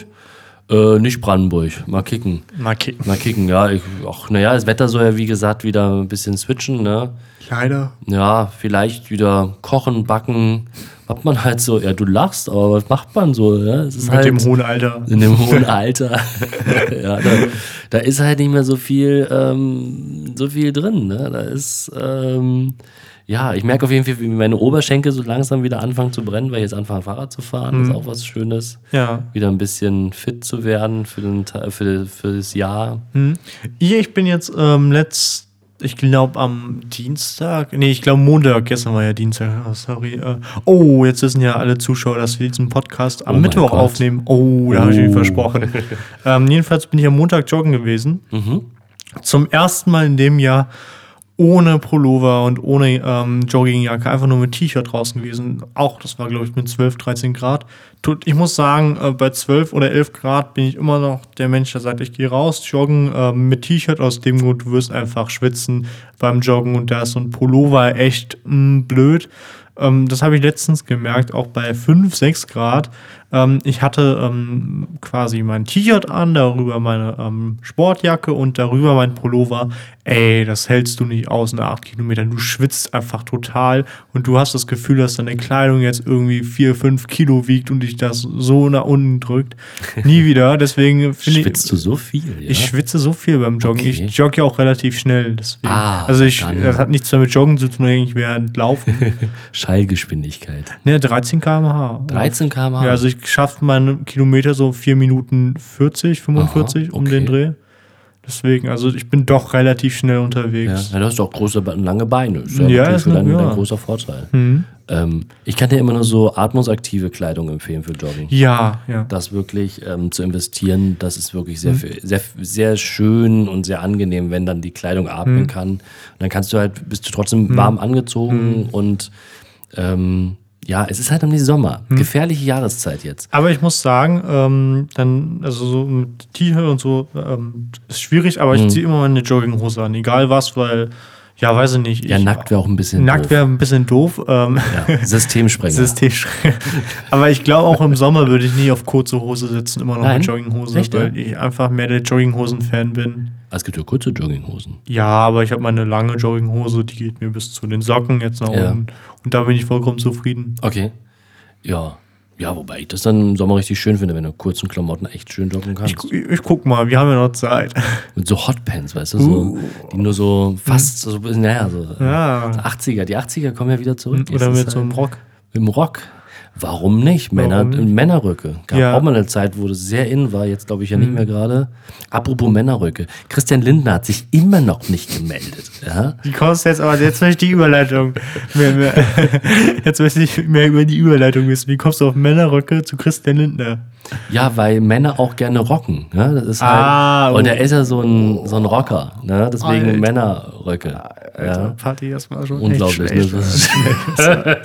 Äh, nicht Brandenburg, mal kicken. Mal kicken. Mal kicken, ja. Ich, ach, naja, das Wetter soll ja wie gesagt wieder ein bisschen switchen, ne? Leider. Ja, vielleicht wieder kochen, backen. Macht man halt so, ja, du lachst, aber was macht man so? Ist Mit halt dem hohen Alter. In dem hohen Alter. ja, da, da, ist halt nicht mehr so viel, ähm, so viel drin, ne? Da ist, ähm, ja, ich merke auf jeden Fall, wie meine Oberschenkel so langsam wieder anfangen zu brennen, weil ich jetzt anfange, Fahrrad zu fahren. Mhm. Das ist auch was Schönes. Ja. Wieder ein bisschen fit zu werden für, den, für, für das Jahr. Mhm. Ich bin jetzt ähm, letzt, ich glaube am Dienstag, nee, ich glaube Montag, gestern war ja Dienstag, oh, sorry. Äh, oh, jetzt wissen ja alle Zuschauer, dass wir diesen Podcast am oh Mittwoch aufnehmen. Oh, da oh. habe ich mich versprochen. ähm, jedenfalls bin ich am Montag joggen gewesen. Mhm. Zum ersten Mal in dem Jahr ohne Pullover und ohne ähm, Joggingjacke, einfach nur mit T-Shirt draußen gewesen. Auch, das war, glaube ich, mit 12, 13 Grad. Ich muss sagen, äh, bei 12 oder 11 Grad bin ich immer noch der Mensch, der sagt, ich gehe raus, joggen äh, mit T-Shirt aus dem Grund, du wirst einfach schwitzen beim Joggen und da ist so ein Pullover echt mh, mm, blöd. Ähm, das habe ich letztens gemerkt, auch bei 5, 6 Grad. Ähm, ich hatte ähm, quasi mein T-Shirt an, darüber meine ähm, Sportjacke und darüber mein Pullover. Ey, das hältst du nicht aus nach 8 Kilometern. Du schwitzt einfach total und du hast das Gefühl, dass deine Kleidung jetzt irgendwie 4, 5 Kilo wiegt und dich das so nach unten drückt. Nie wieder. Deswegen finde ich. Schwitzt du so viel? Ja? Ich schwitze so viel beim Joggen. Okay. Ich jogge ja auch relativ schnell. Deswegen. Ah, also ich, das hat nichts damit Joggen zu tun, ich während Laufen. Schallgeschwindigkeit. Ne, 13 km/h. 13 km/h. Ja, also ich schafft man Kilometer so 4 Minuten 40, 45 Aha, okay. um den Dreh. Deswegen, also ich bin doch relativ schnell unterwegs. Ja, du hast auch große, lange Beine. Ist ja, ja ist ein, ja. großer Vorteil. Mhm. Ähm, ich kann dir immer nur so atmungsaktive Kleidung empfehlen für Jogging. Ja, ja. Das wirklich ähm, zu investieren, das ist wirklich sehr, mhm. sehr, sehr schön und sehr angenehm, wenn dann die Kleidung atmen mhm. kann. Und dann kannst du halt, bist du trotzdem mhm. warm angezogen mhm. und ähm, ja, es ist halt um die Sommer. Hm. Gefährliche Jahreszeit jetzt. Aber ich muss sagen, ähm, dann, also so mit T-Shirt und so, ähm, ist schwierig, aber ich hm. ziehe immer meine Jogginghose an, egal was, weil, ja, weiß ich nicht. Ja, ich, nackt wäre auch ein bisschen. Nackt wäre ein bisschen doof. Ähm, ja, Systemsprenger. Systemsprenger. aber ich glaube, auch im Sommer würde ich nie auf kurze Hose sitzen, immer noch Nein? mit Jogginghose, Echt, weil ja? ich einfach mehr der Jogginghosen-Fan bin. Es gibt ja kurze Jogginghosen. Ja, aber ich habe meine lange Jogginghose, die geht mir bis zu den Socken jetzt nach ja. unten. Und da bin ich vollkommen zufrieden. Okay. Ja. Ja, wobei ich das dann im Sommer richtig schön finde, wenn du kurzen Klamotten echt schön joggen kannst. Ich, ich, guck mal, wir haben ja noch Zeit. Mit so Hotpants, weißt du, so, uh. die nur so fast so, naja, so ja. 80er. Die 80er kommen ja wieder zurück. Oder mit so einem Rock. Mit dem Rock. Warum nicht? Männer, Warum? Männerrücke. Gab ja. auch mal eine Zeit, wo das sehr in war, jetzt glaube ich ja nicht mhm. mehr gerade. Apropos Männerrücke. Christian Lindner hat sich immer noch nicht gemeldet. Ja? Wie kommst du jetzt, aber jetzt möchte ich die Überleitung. Mehr, mehr. Jetzt möchte ich mehr über die Überleitung wissen. Wie kommst du auf Männerrücke zu Christian Lindner? Ja, weil Männer auch gerne rocken. Ne? Das ist halt, ah, oh. Und er ist ja so ein, so ein Rocker. Ne? Deswegen Alter. Männerröcke. Alter, ja. Party erstmal schon. Unglaublich. Ne?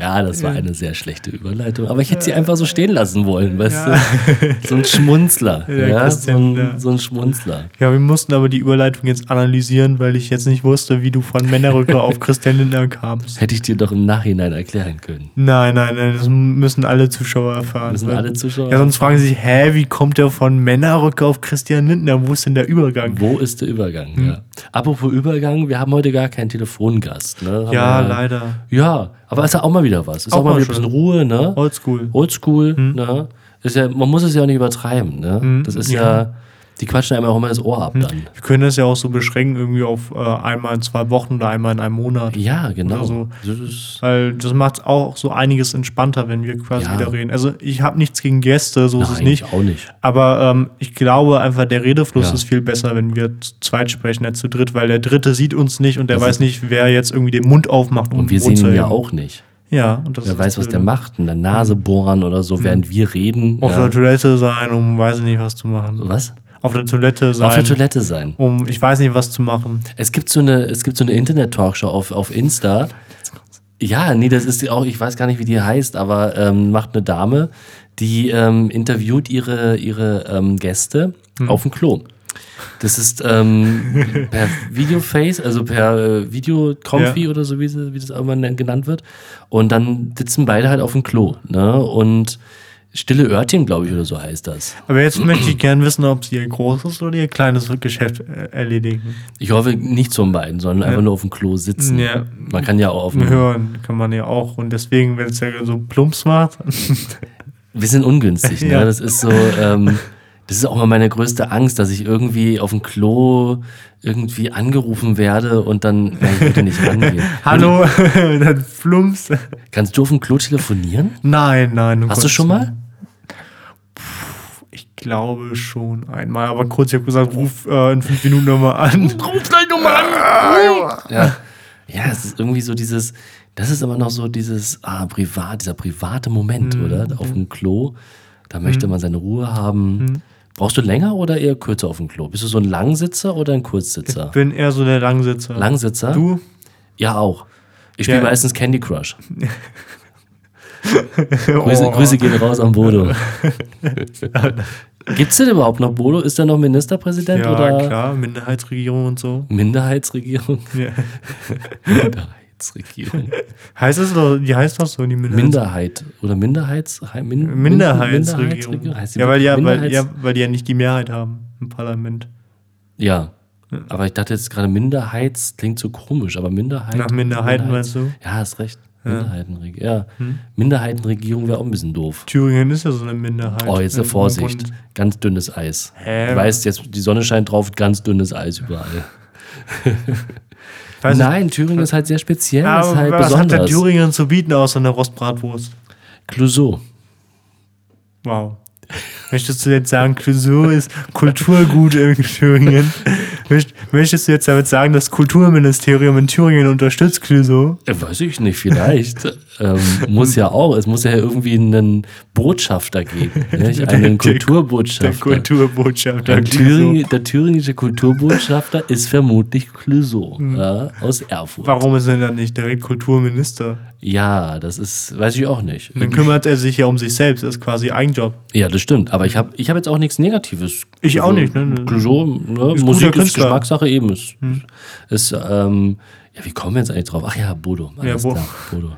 ja, das war eine sehr schlechte Überleitung. Aber ich hätte sie einfach so stehen lassen wollen. Weißt ja. du? So ein Schmunzler. Ja, ja? So, ein, so, ein, Schmunzler. Ja, wir mussten aber die Überleitung jetzt analysieren, weil ich jetzt nicht wusste, wie du von Männerrücker auf Christian Lindner kamst. Hätte ich dir doch im Nachhinein erklären können. Nein, nein, nein. Das müssen alle Zuschauer erfahren. Müssen alle Zuschauer Ja, sonst fragen sie sich, hä, wie kommt der von Männerrücker auf Christian Lindner? Wo ist denn der Übergang? Wo ist der Übergang? Hm. Ja. Apropos Übergang, wir haben heute gar keinen Telefongast. Ne? Ja, wir, leider. Ja, aber ist ja auch mal wieder was. Ist auch, auch mal wieder ein bisschen Ruhe, ne? Oldschool. Oldschool, hm. ne? Ist ja, man muss es ja auch nicht übertreiben, ne? Hm. Das ist ja, ja die quatschen einem auch immer das Ohr ab hm. dann. Wir können das ja auch so beschränken, irgendwie auf äh, einmal in zwei Wochen oder einmal in einem Monat. Ja, genau. So. Das Weil das macht auch so einiges entspannter, wenn wir quasi ja. wieder reden. Also ich habe nichts gegen Gäste, so Nein, ist es nicht. auch nicht. Aber ähm, ich glaube einfach, der Redefluss ja. ist viel besser, wenn wir zu zweit sprechen als zu dritt, weil der Dritte sieht uns nicht und der das weiß nicht, wer jetzt irgendwie den Mund aufmacht. Und um wir sehen ihn ja auch nicht. Ja, und das Wer weiß, was der macht, in der Nase bohren oder so, während wir reden. Auf ja. der Toilette sein, um weiß ich nicht, was zu machen. Was? Auf der Toilette sein. Auf der Toilette sein. Um, ich weiß nicht, was zu machen. Es gibt so eine, es gibt so eine Internet-Talkshow auf, auf Insta. Ja, nee, das ist auch, ich weiß gar nicht, wie die heißt, aber ähm, macht eine Dame, die ähm, interviewt ihre, ihre ähm, Gäste hm. auf dem Klo. Das ist ähm, per Videoface, also per äh, Videoconfi ja. oder so, wie, wie das irgendwann genannt wird. Und dann sitzen beide halt auf dem Klo. Ne? Und Stille Örtchen, glaube ich, oder so heißt das. Aber jetzt möchte ich gerne wissen, ob sie ihr großes oder ihr kleines Geschäft äh, erledigen. Ich hoffe nicht zum beiden, sondern ja. einfach nur auf dem Klo sitzen. Ja. Man kann ja auch auf dem Hören kann man ja auch. Und deswegen, wenn es ja so plumps macht. Wir sind ungünstig, ne? Ja. Das ist so, ähm, das ist auch mal meine größte Angst, dass ich irgendwie auf dem Klo irgendwie angerufen werde und dann ja, ich würde nicht rangehen. Hallo, dann flumps. Kannst du auf dem Klo telefonieren? Nein, nein. Hast du schon mal? Ich glaube schon einmal, aber kurz, ich habe gesagt, ruf äh, in fünf Minuten nochmal an. ruf gleich nochmal an. ja. ja, es ist irgendwie so dieses, das ist immer noch so dieses ah, privat, dieser private Moment, mhm. oder? Auf dem Klo, da möchte mhm. man seine Ruhe haben. Mhm Brauchst du länger oder eher kürzer auf dem Klo? Bist du so ein Langsitzer oder ein Kurzsitzer? Ich bin eher so der Langsitzer. Langsitzer? Du? Ja, auch. Ich spiele Ja. meistens Candy Crush. Grüße, Oh. Grüße gehen raus an Bodo. Gibt es denn überhaupt noch Bodo? Ist er noch Ministerpräsident Ja, oder klar, Minderheitsregierung und so. Minderheitsregierung? Ja. Minderheitsregierung. Heißt es doch, die heißt doch so, die Minderheits Minderheit oder Minderheits Min Minderheitsregierung. Heißt die Ja weil, ja, weil, ja, weil die ja nicht die Mehrheit haben im Parlament. ja. Aber ich dachte jetzt gerade Minderheits klingt so komisch, aber Minderheit. Nach Minderheiten Minderheits- meinst du? Ja, hast recht. Minderheitenregierung. Ja. Minderheitenregierung wäre auch ein bisschen doof. Thüringen ist ja so eine Minderheit. Oh, jetzt im Vorsicht. Ganz dünnes Eis. Hä? Du weißt jetzt, die Sonne scheint drauf, ganz dünnes Eis überall. Weiß Nein, Thüringen ist halt sehr speziell, ich, aber halt was hat der besonders. Thüringen zu bieten außer einer Rostbratwurst? Clouseau. Wow. Möchtest du jetzt sagen, Clouseau ist Kulturgut in Thüringen? Möcht- Möchtest du jetzt damit sagen, das Kulturministerium in Thüringen unterstützt Clouseau? Äh, Weiß ich nicht, vielleicht. Ähm, muss ja auch. Es muss ja irgendwie einen Botschafter geben. Nicht? Der- Einen der- Kulturbotschafter. Der Kulturbotschafter. Clouseau. Thüring, der thüringische Kulturbotschafter ist vermutlich Clouseau ja, aus Erfurt. Warum ist er dann nicht direkt Kulturminister? Ja, das ist, weiß ich auch nicht. Dann kümmert er sich ja um sich selbst, das ist quasi Eigenjob. Ja, das stimmt. Aber ich habe ich hab jetzt auch nichts Negatives. Ich auch nicht, ne? Clouseau, ne? Ist Musik ist. Hm. Geschmackssache eben. Ist, ist, ähm, ja, wie kommen wir jetzt eigentlich drauf? Ach ja, Bodo. Alles Bo- klar, Bodo.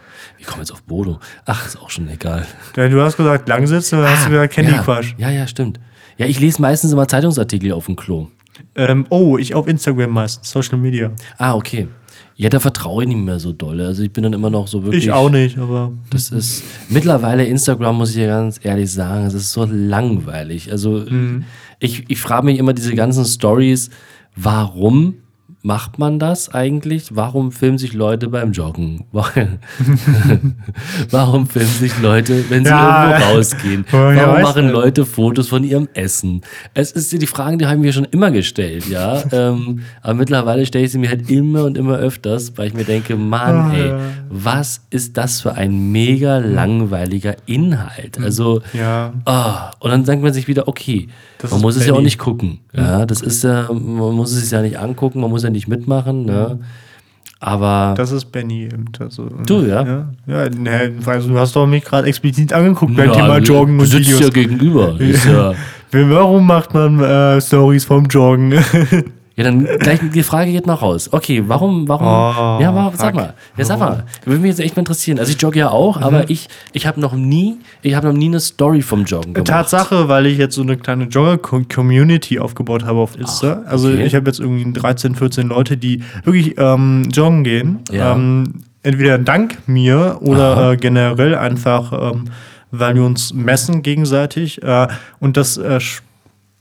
Kommen wir jetzt auf Bodo? Ach, ist auch schon egal. Denn Du hast gesagt, Langsitzen, dann hast du gesagt Candy ja, Crush. Ja, ja, stimmt. Ja, ich lese meistens immer Zeitungsartikel auf dem Klo. Ähm, oh, ich auf Instagram meistens, Social Media. Ah, okay. Ja, da vertraue ich nicht mehr so doll. Also ich bin dann immer noch so wirklich. Ich auch nicht, aber Das ist mittlerweile Instagram, muss ich ja ganz ehrlich sagen, es ist so langweilig. Also ich, ich frage mich immer diese ganzen Stories, warum macht man das eigentlich? Warum filmen sich Leute beim Joggen? Warum filmen sich Leute, wenn sie Ja. irgendwo rausgehen? Oh, Warum machen. Leute Fotos von ihrem Essen? Es ist die Fragen, die haben wir schon immer gestellt, ja. ähm, aber mittlerweile stelle ich sie mir halt immer und immer öfters, weil ich mir denke, Mann, Ah, ey, was ist das für ein mega langweiliger Inhalt? Also, ja. ah, und dann sagt man sich wieder, okay, Das man muss es ja auch nicht gucken. Ja, das ist ja, man muss es sich ja nicht angucken, man muss ja nicht mitmachen, ne? Aber Das ist Benny eben. Also, Du, ja? Ja, ja ne, also du hast doch mich gerade explizit angeguckt beim Ja, Thema Joggen du und sitzt Videos. ja gegenüber. Ist ja, Warum macht man äh, Stories vom Joggen? ja, dann gleich die Frage geht noch raus. Okay, warum, warum? Oh, ja, warum, sag mal. Ja, sag mal. Würde mich jetzt echt mal interessieren. Also ich jogge ja auch, Mhm. aber ich, ich habe noch nie, ich habe noch nie eine Story vom Joggen gemacht. Tatsache, weil ich jetzt so eine kleine Jogger-Community aufgebaut habe auf Insta. also okay. ich habe jetzt irgendwie 13, 14 Leute, die wirklich ähm, joggen gehen. Ja. Ähm, entweder dank mir oder äh, generell einfach, ähm, weil wir uns messen gegenseitig. Äh, und das äh,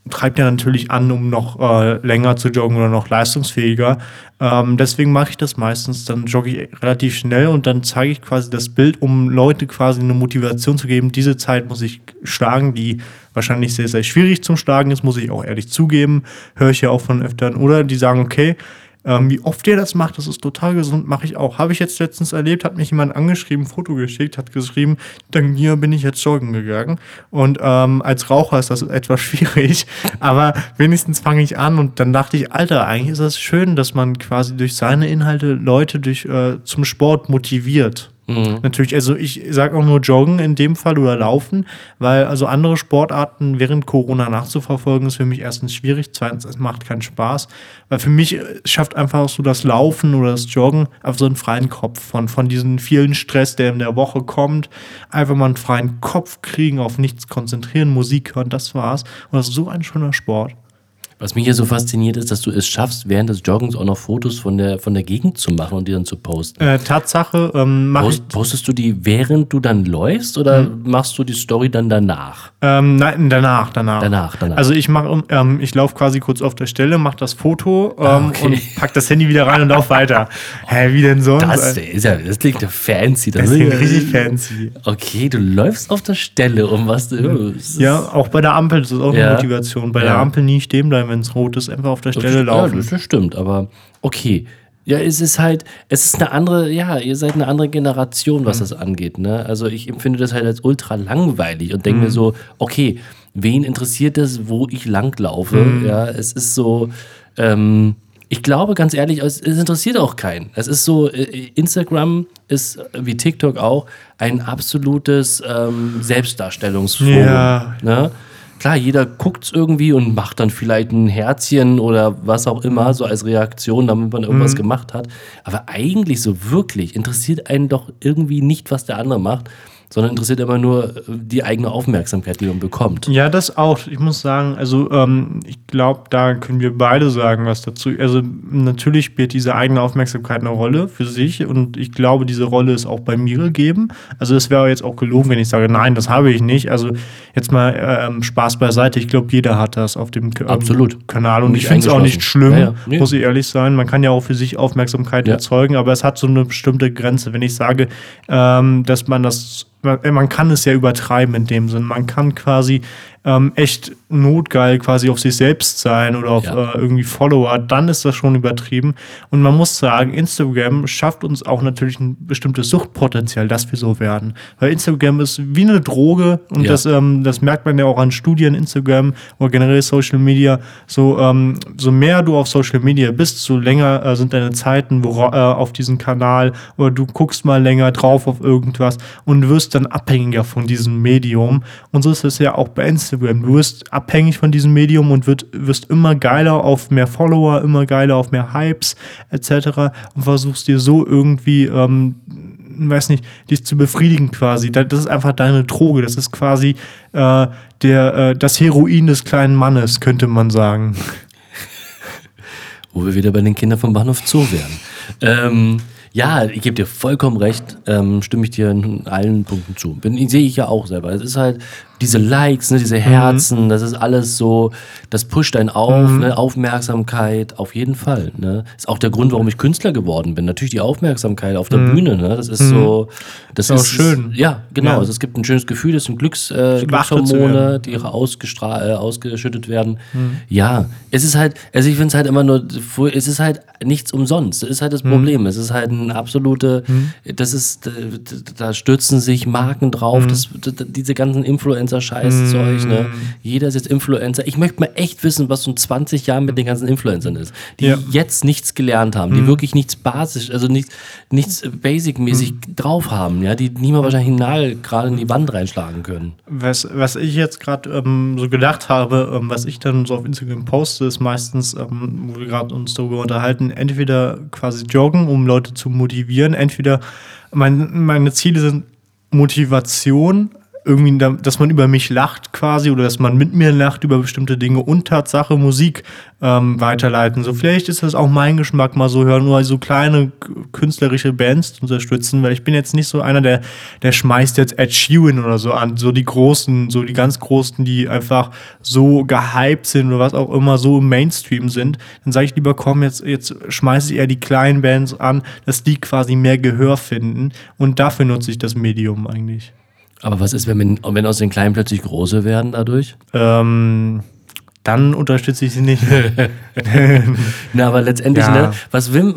treibt ja natürlich an, um noch äh, länger zu joggen oder noch leistungsfähiger. Ähm, deswegen mache ich das meistens. Dann jogge ich relativ schnell und dann zeige ich quasi das Bild, um Leute quasi eine Motivation zu geben. Diese Zeit muss ich schlagen, die wahrscheinlich sehr, sehr schwierig zum Schlagen ist, muss ich auch ehrlich zugeben. Höre ich ja auch von öfteren. Oder die sagen, okay, ähm, wie oft ihr das macht, das ist total gesund, mache ich auch. Habe ich jetzt letztens erlebt, hat mich jemand angeschrieben, Foto geschickt, hat geschrieben, dank mir bin ich jetzt joggen gegangen. Und ähm, als Raucher ist das etwas schwierig, aber wenigstens fange ich an und dann dachte ich, Alter, eigentlich ist das schön, dass man quasi durch seine Inhalte Leute durch, äh, zum Sport motiviert. Natürlich, also ich sage auch nur Joggen in dem Fall oder Laufen, weil also andere Sportarten während Corona nachzuverfolgen ist für mich erstens schwierig, zweitens es macht keinen Spaß, weil für mich äh, schafft einfach so das Laufen oder das Joggen einfach so einen freien Kopf von, von diesem vielen Stress, der in der Woche kommt, einfach mal einen freien Kopf kriegen, auf nichts konzentrieren, Musik hören, das war's. Und das ist so ein schöner Sport. Was mich hier so fasziniert ist, dass du es schaffst, während des Joggens auch noch Fotos von der, von der Gegend zu machen und die dann zu posten. Äh, Tatsache ähm, mache ich Post, postest du die, während du dann läufst oder machst du die Story dann danach? Ähm, nein, danach, danach. Danach, danach. Also ich mache, ähm, ich laufe quasi kurz auf der Stelle, mache das Foto ähm, Ah, okay. und pack das Handy wieder rein und lauf weiter. Hä, wie denn sonst? Das ist ja, das klingt ja fancy. das klingt richtig fancy. Okay, du läufst auf der Stelle um was du. Ja, auch bei der Ampel das ist auch Ja. eine Motivation. Bei der Ja. Ampel nie stehen bleiben, wenn es rot ist, einfach auf der Stelle Ja, laufen. das, das stimmt, aber okay. Ja, es ist halt, es ist eine andere, ja, ihr seid eine andere Generation, Mhm. was das angeht, ne? Also ich empfinde das halt als ultra langweilig und denke Mhm. mir so, okay, wen interessiert das, wo ich langlaufe? Mhm. Ja, es ist so, ähm, ich glaube ganz ehrlich, es, es, interessiert auch keinen. Es ist so, äh, Instagram ist wie TikTok auch ein absolutes ähm, Selbstdarstellungsforum. Ja. Ne? Klar, jeder guckt es irgendwie und macht dann vielleicht ein Herzchen oder was auch immer, so als Reaktion, damit man irgendwas mhm. gemacht hat. Aber eigentlich so wirklich interessiert einen doch irgendwie nicht, was der andere macht sondern interessiert immer nur äh, die eigene Aufmerksamkeit, die man bekommt. Ja, das auch. Ich muss sagen, also ähm, ich glaube, da können wir beide sagen, was dazu. Also natürlich spielt diese eigene Aufmerksamkeit eine Rolle für sich und ich glaube, diese Rolle ist auch bei mir gegeben. Also es wäre jetzt auch gelogen, wenn ich sage, nein, das habe ich nicht. Also jetzt mal ähm, Spaß beiseite. Ich glaube, jeder hat das auf dem ähm, Absolut. Kanal und, und ich finde es auch nicht schlimm, ja, ja. Nee. muss ich ehrlich sein. Man kann ja auch für sich Aufmerksamkeit ja. erzeugen, aber es hat so eine bestimmte Grenze. Wenn ich sage, ähm, dass man das man kann es ja übertreiben in dem Sinn. Man kann quasi ähm, echt notgeil quasi auf sich selbst sein oder auf ja. äh, irgendwie Follower, dann ist das schon übertrieben. Und man muss sagen, Instagram schafft uns auch natürlich ein bestimmtes Suchtpotenzial, dass wir so werden. Weil Instagram ist wie eine Droge und ja. das, ähm, das merkt man ja auch an Studien Instagram oder generell Social Media. So, ähm, so mehr du auf Social Media bist, so länger äh, sind deine Zeiten wo, äh, auf diesem Kanal oder du guckst mal länger drauf auf irgendwas und wirst dann abhängiger von diesem Medium. Und so ist es ja auch bei Instagram Instagram. Du wirst abhängig von diesem Medium und wird, wirst immer geiler auf mehr Follower, immer geiler auf mehr Hypes etc. und versuchst dir so irgendwie, ähm, weiß nicht, dich zu befriedigen quasi. Das ist einfach deine Droge. Das ist quasi äh, der, äh, das Heroin des kleinen Mannes, könnte man sagen. Wo wir wieder bei den Kindern vom Bahnhof Zoo wären. Ähm, ja, ich gebe dir vollkommen recht, ähm, stimme ich dir in allen Punkten zu. Bin, sehe ich ja auch selber. Es ist halt diese Likes, ne, diese mhm. Herzen, mhm. das ist alles so, das pusht einen auf, mhm. ne, Aufmerksamkeit, auf jeden Fall. Ne. Ist auch der Grund, warum ich Künstler geworden bin. Natürlich die Aufmerksamkeit auf der mhm. Bühne, ne, das ist so, das ist, ist auch schön. Ja, genau. Ja. Also es gibt ein schönes Gefühl, das sind Glücks, äh, Glückshormone, die ausgestra äh, ausgeschüttet werden. Mhm. Ja, es ist halt, also ich finde es halt immer nur, es ist halt nichts umsonst. Das ist halt das mhm. Problem. Es ist halt ein absolute, das ist, da stürzen sich Marken drauf, das, diese ganzen Influencer Influencer-Scheiß-Zeug. Ne? Mm. Jeder ist jetzt Influencer. Ich möchte mal echt wissen, was so in 20 Jahren mit den ganzen Influencern ist, die ja. jetzt nichts gelernt haben, die mm. wirklich nichts basisch, also nichts, nichts Basic-mäßig mm. drauf haben, ja, die niemand wahrscheinlich einen Nagel gerade in die Wand reinschlagen können. Was, was ich jetzt gerade ähm, so gedacht habe, ähm, was ich dann so auf Instagram poste, ist meistens, ähm, wo wir gerade uns darüber unterhalten, entweder quasi joggen, um Leute zu motivieren, entweder mein, meine Ziele sind Motivation, irgendwie, dass man über mich lacht quasi oder dass man mit mir lacht über bestimmte Dinge und Tatsache Musik ähm, weiterleiten. So vielleicht ist das auch mein Geschmack mal so hören, nur so kleine künstlerische Bands zu unterstützen, weil ich bin jetzt nicht so einer, der, der schmeißt jetzt Ed Sheeran oder so an, so die großen, so die ganz großen, die einfach so gehypt sind oder was auch immer, so im Mainstream sind. Dann sage ich lieber, komm, jetzt, jetzt schmeiße ich eher die kleinen Bands an, dass die quasi mehr Gehör finden und dafür nutze ich das Medium eigentlich. Aber was ist, wenn, wenn aus den Kleinen plötzlich große werden dadurch? Ähm, dann unterstütze ich sie nicht. Na, aber letztendlich, ja. ne, was will,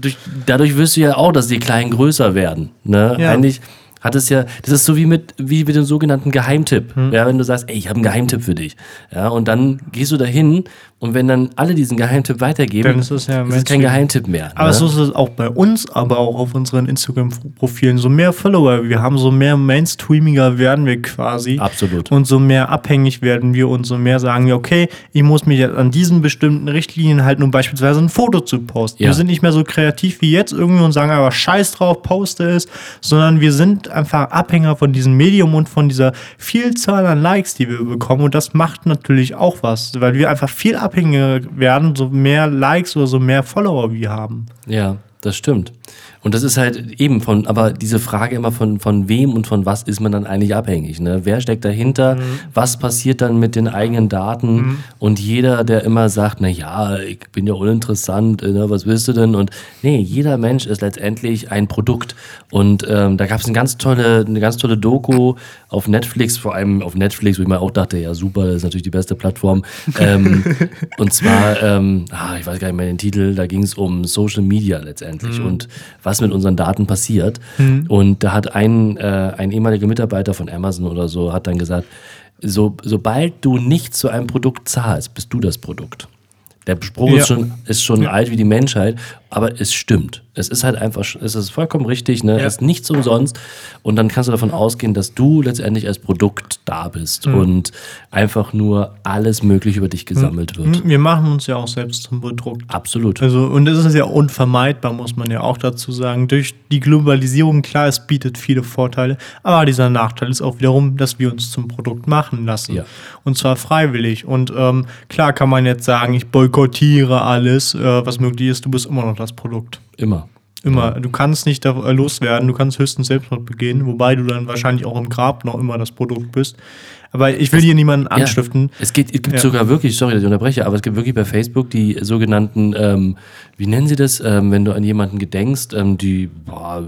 durch, dadurch wirst du ja auch, dass die Kleinen größer werden. Ne? Ja. Eigentlich hat es ja, das ist so wie mit, wie mit dem sogenannten Geheimtipp. Hm. Ja, wenn du sagst, ey, ich habe einen Geheimtipp für dich. Ja, und dann gehst du dahin und wenn dann alle diesen Geheimtipp weitergeben, dann ist es ja ist kein Geheimtipp mehr. Aber ne? so ist es auch bei uns, aber auch auf unseren Instagram-Profilen. So mehr Follower wir haben, so mehr Mainstreamiger werden wir quasi. Absolut. Und so mehr abhängig werden wir und so mehr sagen wir, okay, ich muss mich jetzt an diesen bestimmten Richtlinien halten, um beispielsweise ein Foto zu posten. Ja. Wir sind nicht mehr so kreativ wie jetzt irgendwie und sagen aber scheiß drauf, poste es, sondern wir sind einfach Abhänger von diesem Medium und von dieser Vielzahl an Likes, die wir bekommen. Und das macht natürlich auch was, weil wir einfach viel abhängiger werden, so mehr Likes oder so mehr Follower wir haben. Ja, das stimmt. Und das ist halt eben von, aber diese Frage immer von, von wem und von was ist man dann eigentlich abhängig? Ne? Wer steckt dahinter? Mhm. Was passiert dann mit den eigenen Daten? Mhm. Und jeder, der immer sagt, na ja, ich bin ja uninteressant, ne? was willst du denn? Und nee, jeder Mensch ist letztendlich ein Produkt. Und ähm, da gab es eine ganz tolle, eine ganz tolle Doku auf Netflix, vor allem auf Netflix, wo ich mir auch dachte, ja super, das ist natürlich die beste Plattform. ähm, und zwar, ähm, ah, ich weiß gar nicht mehr den Titel, da ging es um Social Media letztendlich mhm. und was mit unseren Daten passiert. Mhm. Und da hat ein, äh, ein ehemaliger Mitarbeiter von Amazon oder so, hat dann gesagt, so, sobald du nicht zu einem Produkt zahlst, bist du das Produkt. Der Spruch ja. ist schon, ist schon ja. alt wie die Menschheit, aber es stimmt. Es ist halt einfach, es ist vollkommen richtig, ne? Ja. Es ist nichts umsonst. Und dann kannst du davon ausgehen, dass du letztendlich als Produkt da bist mhm. und einfach nur alles Mögliche über dich gesammelt wird. Wir machen uns ja auch selbst zum Produkt. Absolut. Also, und es ist ja unvermeidbar, muss man ja auch dazu sagen. Durch die Globalisierung, klar, es bietet viele Vorteile, aber dieser Nachteil ist auch wiederum, dass wir uns zum Produkt machen lassen. Ja. Und zwar freiwillig. Und ähm, klar kann man jetzt sagen, ich boykottiere alles, äh, was möglich ist, du bist immer noch das Produkt. Immer. Immer. Du kannst nicht da loswerden, du kannst höchstens Selbstmord begehen, wobei du dann wahrscheinlich auch im Grab noch immer das Produkt bist. Aber ich will hier niemanden anstiften. Ja, es, geht, es gibt ja. sogar wirklich, sorry, dass ich unterbreche, aber es gibt wirklich bei Facebook die sogenannten, ähm, wie nennen sie das, ähm, wenn du an jemanden gedenkst, ähm, die, boah,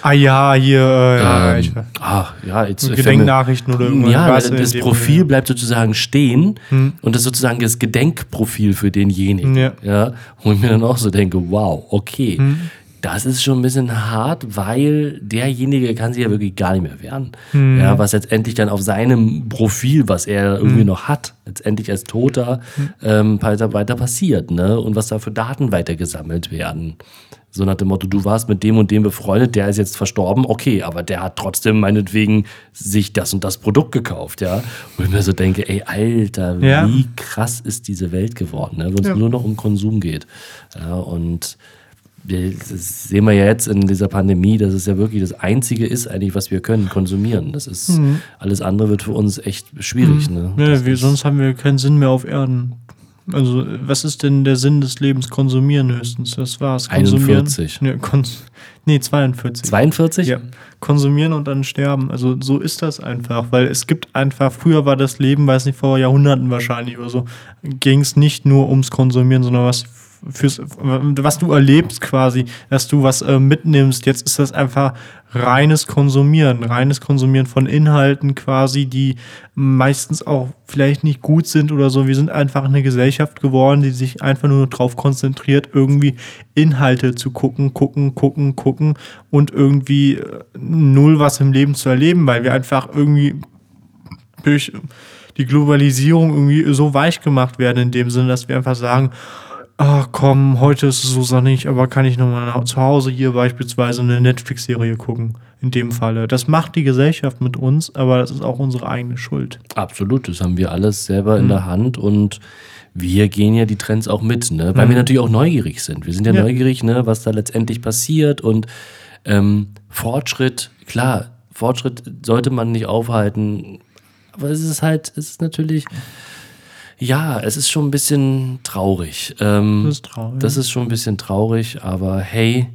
Ah ja, hier, äh, ja, ich, ach, ja, jetzt, Gedenknachrichten oder irgendwas. Ja, das Profil bleibt sozusagen stehen hm. und das ist sozusagen das Gedenkprofil für denjenigen. Ja. ja. Und ich mir dann auch so denke, wow, okay. Hm das ist schon ein bisschen hart, weil derjenige kann sich ja wirklich gar nicht mehr wehren. Mhm. Ja, was letztendlich dann auf seinem Profil, was er irgendwie mhm. noch hat, letztendlich als Toter mhm. ähm, weiter, weiter passiert, ne? Und was da für Daten weitergesammelt werden. So nach dem Motto, du warst mit dem und dem befreundet, der ist jetzt verstorben, okay, aber der hat trotzdem meinetwegen sich das und das Produkt gekauft, ja. Wo ich mir so denke, ey, Alter, ja. wie krass ist diese Welt geworden, ne? Wo es ja. nur noch um Konsum geht. Ja, und das sehen wir ja jetzt in dieser Pandemie, dass es ja wirklich das Einzige ist, eigentlich, was wir können, konsumieren. Das ist, mhm. alles andere wird für uns echt schwierig. Mhm. Ne? Ja, wir, sonst haben wir keinen Sinn mehr auf Erden. Also, was ist denn der Sinn des Lebens? Konsumieren höchstens. Das war's. Konsumieren. 41. Nee, kons nee 42. 42? Ja. Konsumieren und dann sterben. Also, so ist das einfach. Weil es gibt einfach, früher war das Leben, weiß nicht, vor Jahrhunderten wahrscheinlich oder so, ging es nicht nur ums Konsumieren, sondern was fürs, was du erlebst quasi, dass du was äh, mitnimmst. Jetzt ist das einfach reines Konsumieren, reines Konsumieren von Inhalten quasi, die meistens auch vielleicht nicht gut sind oder so. Wir sind einfach eine Gesellschaft geworden, die sich einfach nur darauf konzentriert, irgendwie Inhalte zu gucken, gucken, gucken, gucken und irgendwie äh, null was im Leben zu erleben, weil wir einfach irgendwie durch die Globalisierung irgendwie so weich gemacht werden in dem Sinne, dass wir einfach sagen, ach komm, heute ist es so sonnig, aber kann ich nochmal zu Hause hier beispielsweise eine Netflix-Serie gucken? In dem Falle. Das macht die Gesellschaft mit uns, aber das ist auch unsere eigene Schuld. Absolut, das haben wir alles selber mhm. in der Hand und wir gehen ja die Trends auch mit, ne? weil mhm. wir natürlich auch neugierig sind. Wir sind ja, ja, neugierig, ne? was da letztendlich passiert und ähm, Fortschritt, klar, Fortschritt sollte man nicht aufhalten, aber es ist halt, es ist natürlich ja, es ist schon ein bisschen traurig. Ähm, das ist traurig. Das ist schon ein bisschen traurig, aber hey,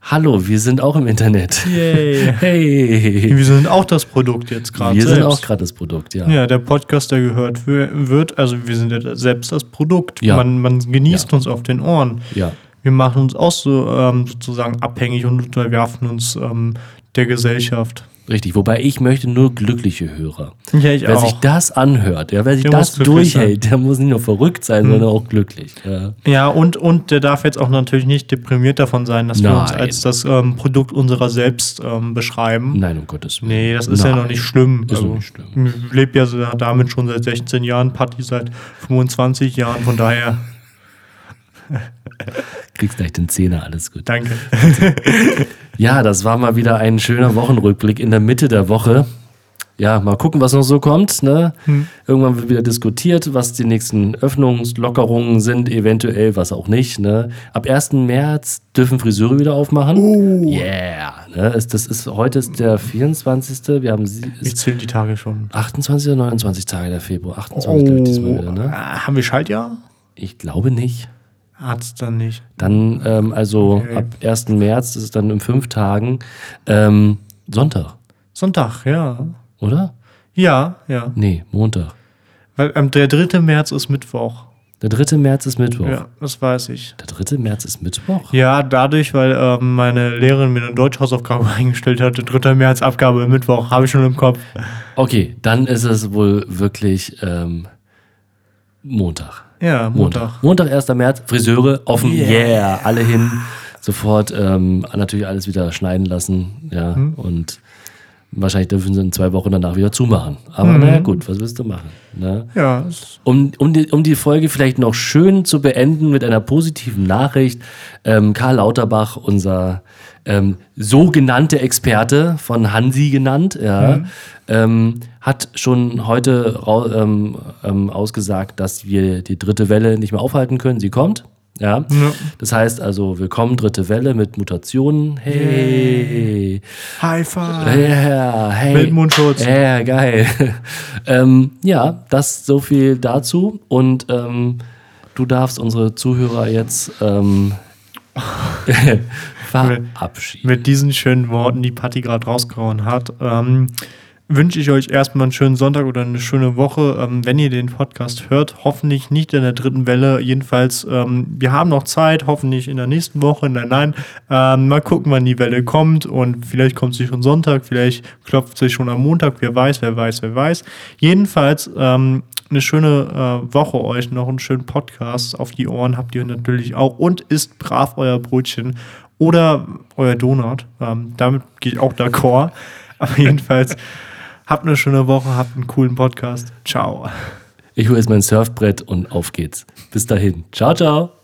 hallo, wir sind auch im Internet. Yay. Hey. Wir sind auch das Produkt jetzt gerade. Wir selbst. sind auch gerade das Produkt, ja. Ja, der Podcast, der gehört wird, also wir sind ja selbst das Produkt. Ja. Man, man genießt ja. uns auf den Ohren. Ja. Wir machen uns auch so ähm, sozusagen abhängig und unterwerfen uns ähm, der Gesellschaft. Richtig, wobei ich möchte nur glückliche Hörer. Ja, ich wer auch. sich das anhört, ja, wer sich der das durchhält, sein. der muss nicht nur verrückt sein, hm. sondern auch glücklich. Ja, ja und, und der darf jetzt auch natürlich nicht deprimiert davon sein, dass Nein. wir uns als das ähm, Produkt unserer selbst ähm, beschreiben. Nein, um Gottes Willen. Nee, das ist Nein. ja noch nicht schlimm. Ist also, nicht schlimm. Ich lebe ja damit schon seit 16 Jahren, Patti seit 25 Jahren, von daher. Kriegst gleich den Zehner, alles gut. Danke. ja, das war mal wieder ein schöner Wochenrückblick in der Mitte der Woche. Ja, mal gucken, was noch so kommt. Ne? Hm. Irgendwann wird wieder diskutiert, was die nächsten Öffnungslockerungen sind, eventuell, was auch nicht. Ne? Ab 1. März dürfen Friseure wieder aufmachen. Uh. Yeah. Ne? Das ist, heute ist der 24. Wir haben ich zähle die Tage schon. 28 oder 29 Tage der Februar. 28 oh. diesmal wieder. Ne? Haben wir Schaltjahr? Ich glaube nicht. Arzt dann nicht. Dann, ähm, also okay. ab 1. März, das ist dann in fünf Tagen, ähm, Sonntag. Sonntag, ja. Oder? Ja, ja. Nee, Montag. Weil ähm, der 3. März ist Mittwoch. Der 3. März ist Mittwoch. Ja, das weiß ich. Der 3. März ist Mittwoch? Ja, dadurch, weil ähm, meine Lehrerin mir eine Deutschhausaufgabe eingestellt hatte. 3. März Abgabe Mittwoch, habe ich schon im Kopf. Okay, dann ist es wohl wirklich ähm, Montag. Ja, Montag. Montag, 1. März, Friseure offen, yeah, yeah alle hin. Sofort ähm, natürlich alles wieder schneiden lassen, ja, hm. und Wahrscheinlich dürfen sie in zwei Wochen danach wieder zumachen. Aber mhm. naja, gut, was willst du machen? Ne? Ja. Um, um, die, um die Folge vielleicht noch schön zu beenden mit einer positiven Nachricht. Ähm, Karl Lauterbach, unser ähm, sogenannte Experte von Hansi genannt, ja, mhm. ähm, hat schon heute ähm, ähm, ausgesagt, dass wir die dritte Welle nicht mehr aufhalten können. Sie kommt. Ja? ja. Das heißt also, willkommen, dritte Welle mit Mutationen. Hey. High five. Ja, hey. Mit Mundschutz. Ja, geil. ähm, ja, das so viel dazu. Und ähm, du darfst unsere Zuhörer jetzt ähm, verabschieden. Mit diesen schönen Worten, die Patti gerade rausgehauen hat. Ähm, wünsche ich euch erstmal einen schönen Sonntag oder eine schöne Woche. Ähm, wenn ihr den Podcast hört, hoffentlich nicht in der dritten Welle. Jedenfalls, ähm, wir haben noch Zeit, hoffentlich in der nächsten Woche. Nein, nein. Ähm, mal gucken, wann die Welle kommt. Und vielleicht kommt sie schon Sonntag, vielleicht klopft sie schon am Montag. Wer weiß, wer weiß, wer weiß. Jedenfalls, ähm, eine schöne äh, Woche euch, noch einen schönen Podcast auf die Ohren habt ihr natürlich auch und isst brav euer Brötchen oder euer Donut. Ähm, damit gehe ich auch d'accord. Aber jedenfalls Habt eine schöne Woche, habt einen coolen Podcast. Ciao. Ich hole jetzt mein Surfbrett und auf geht's. Bis dahin. Ciao, ciao.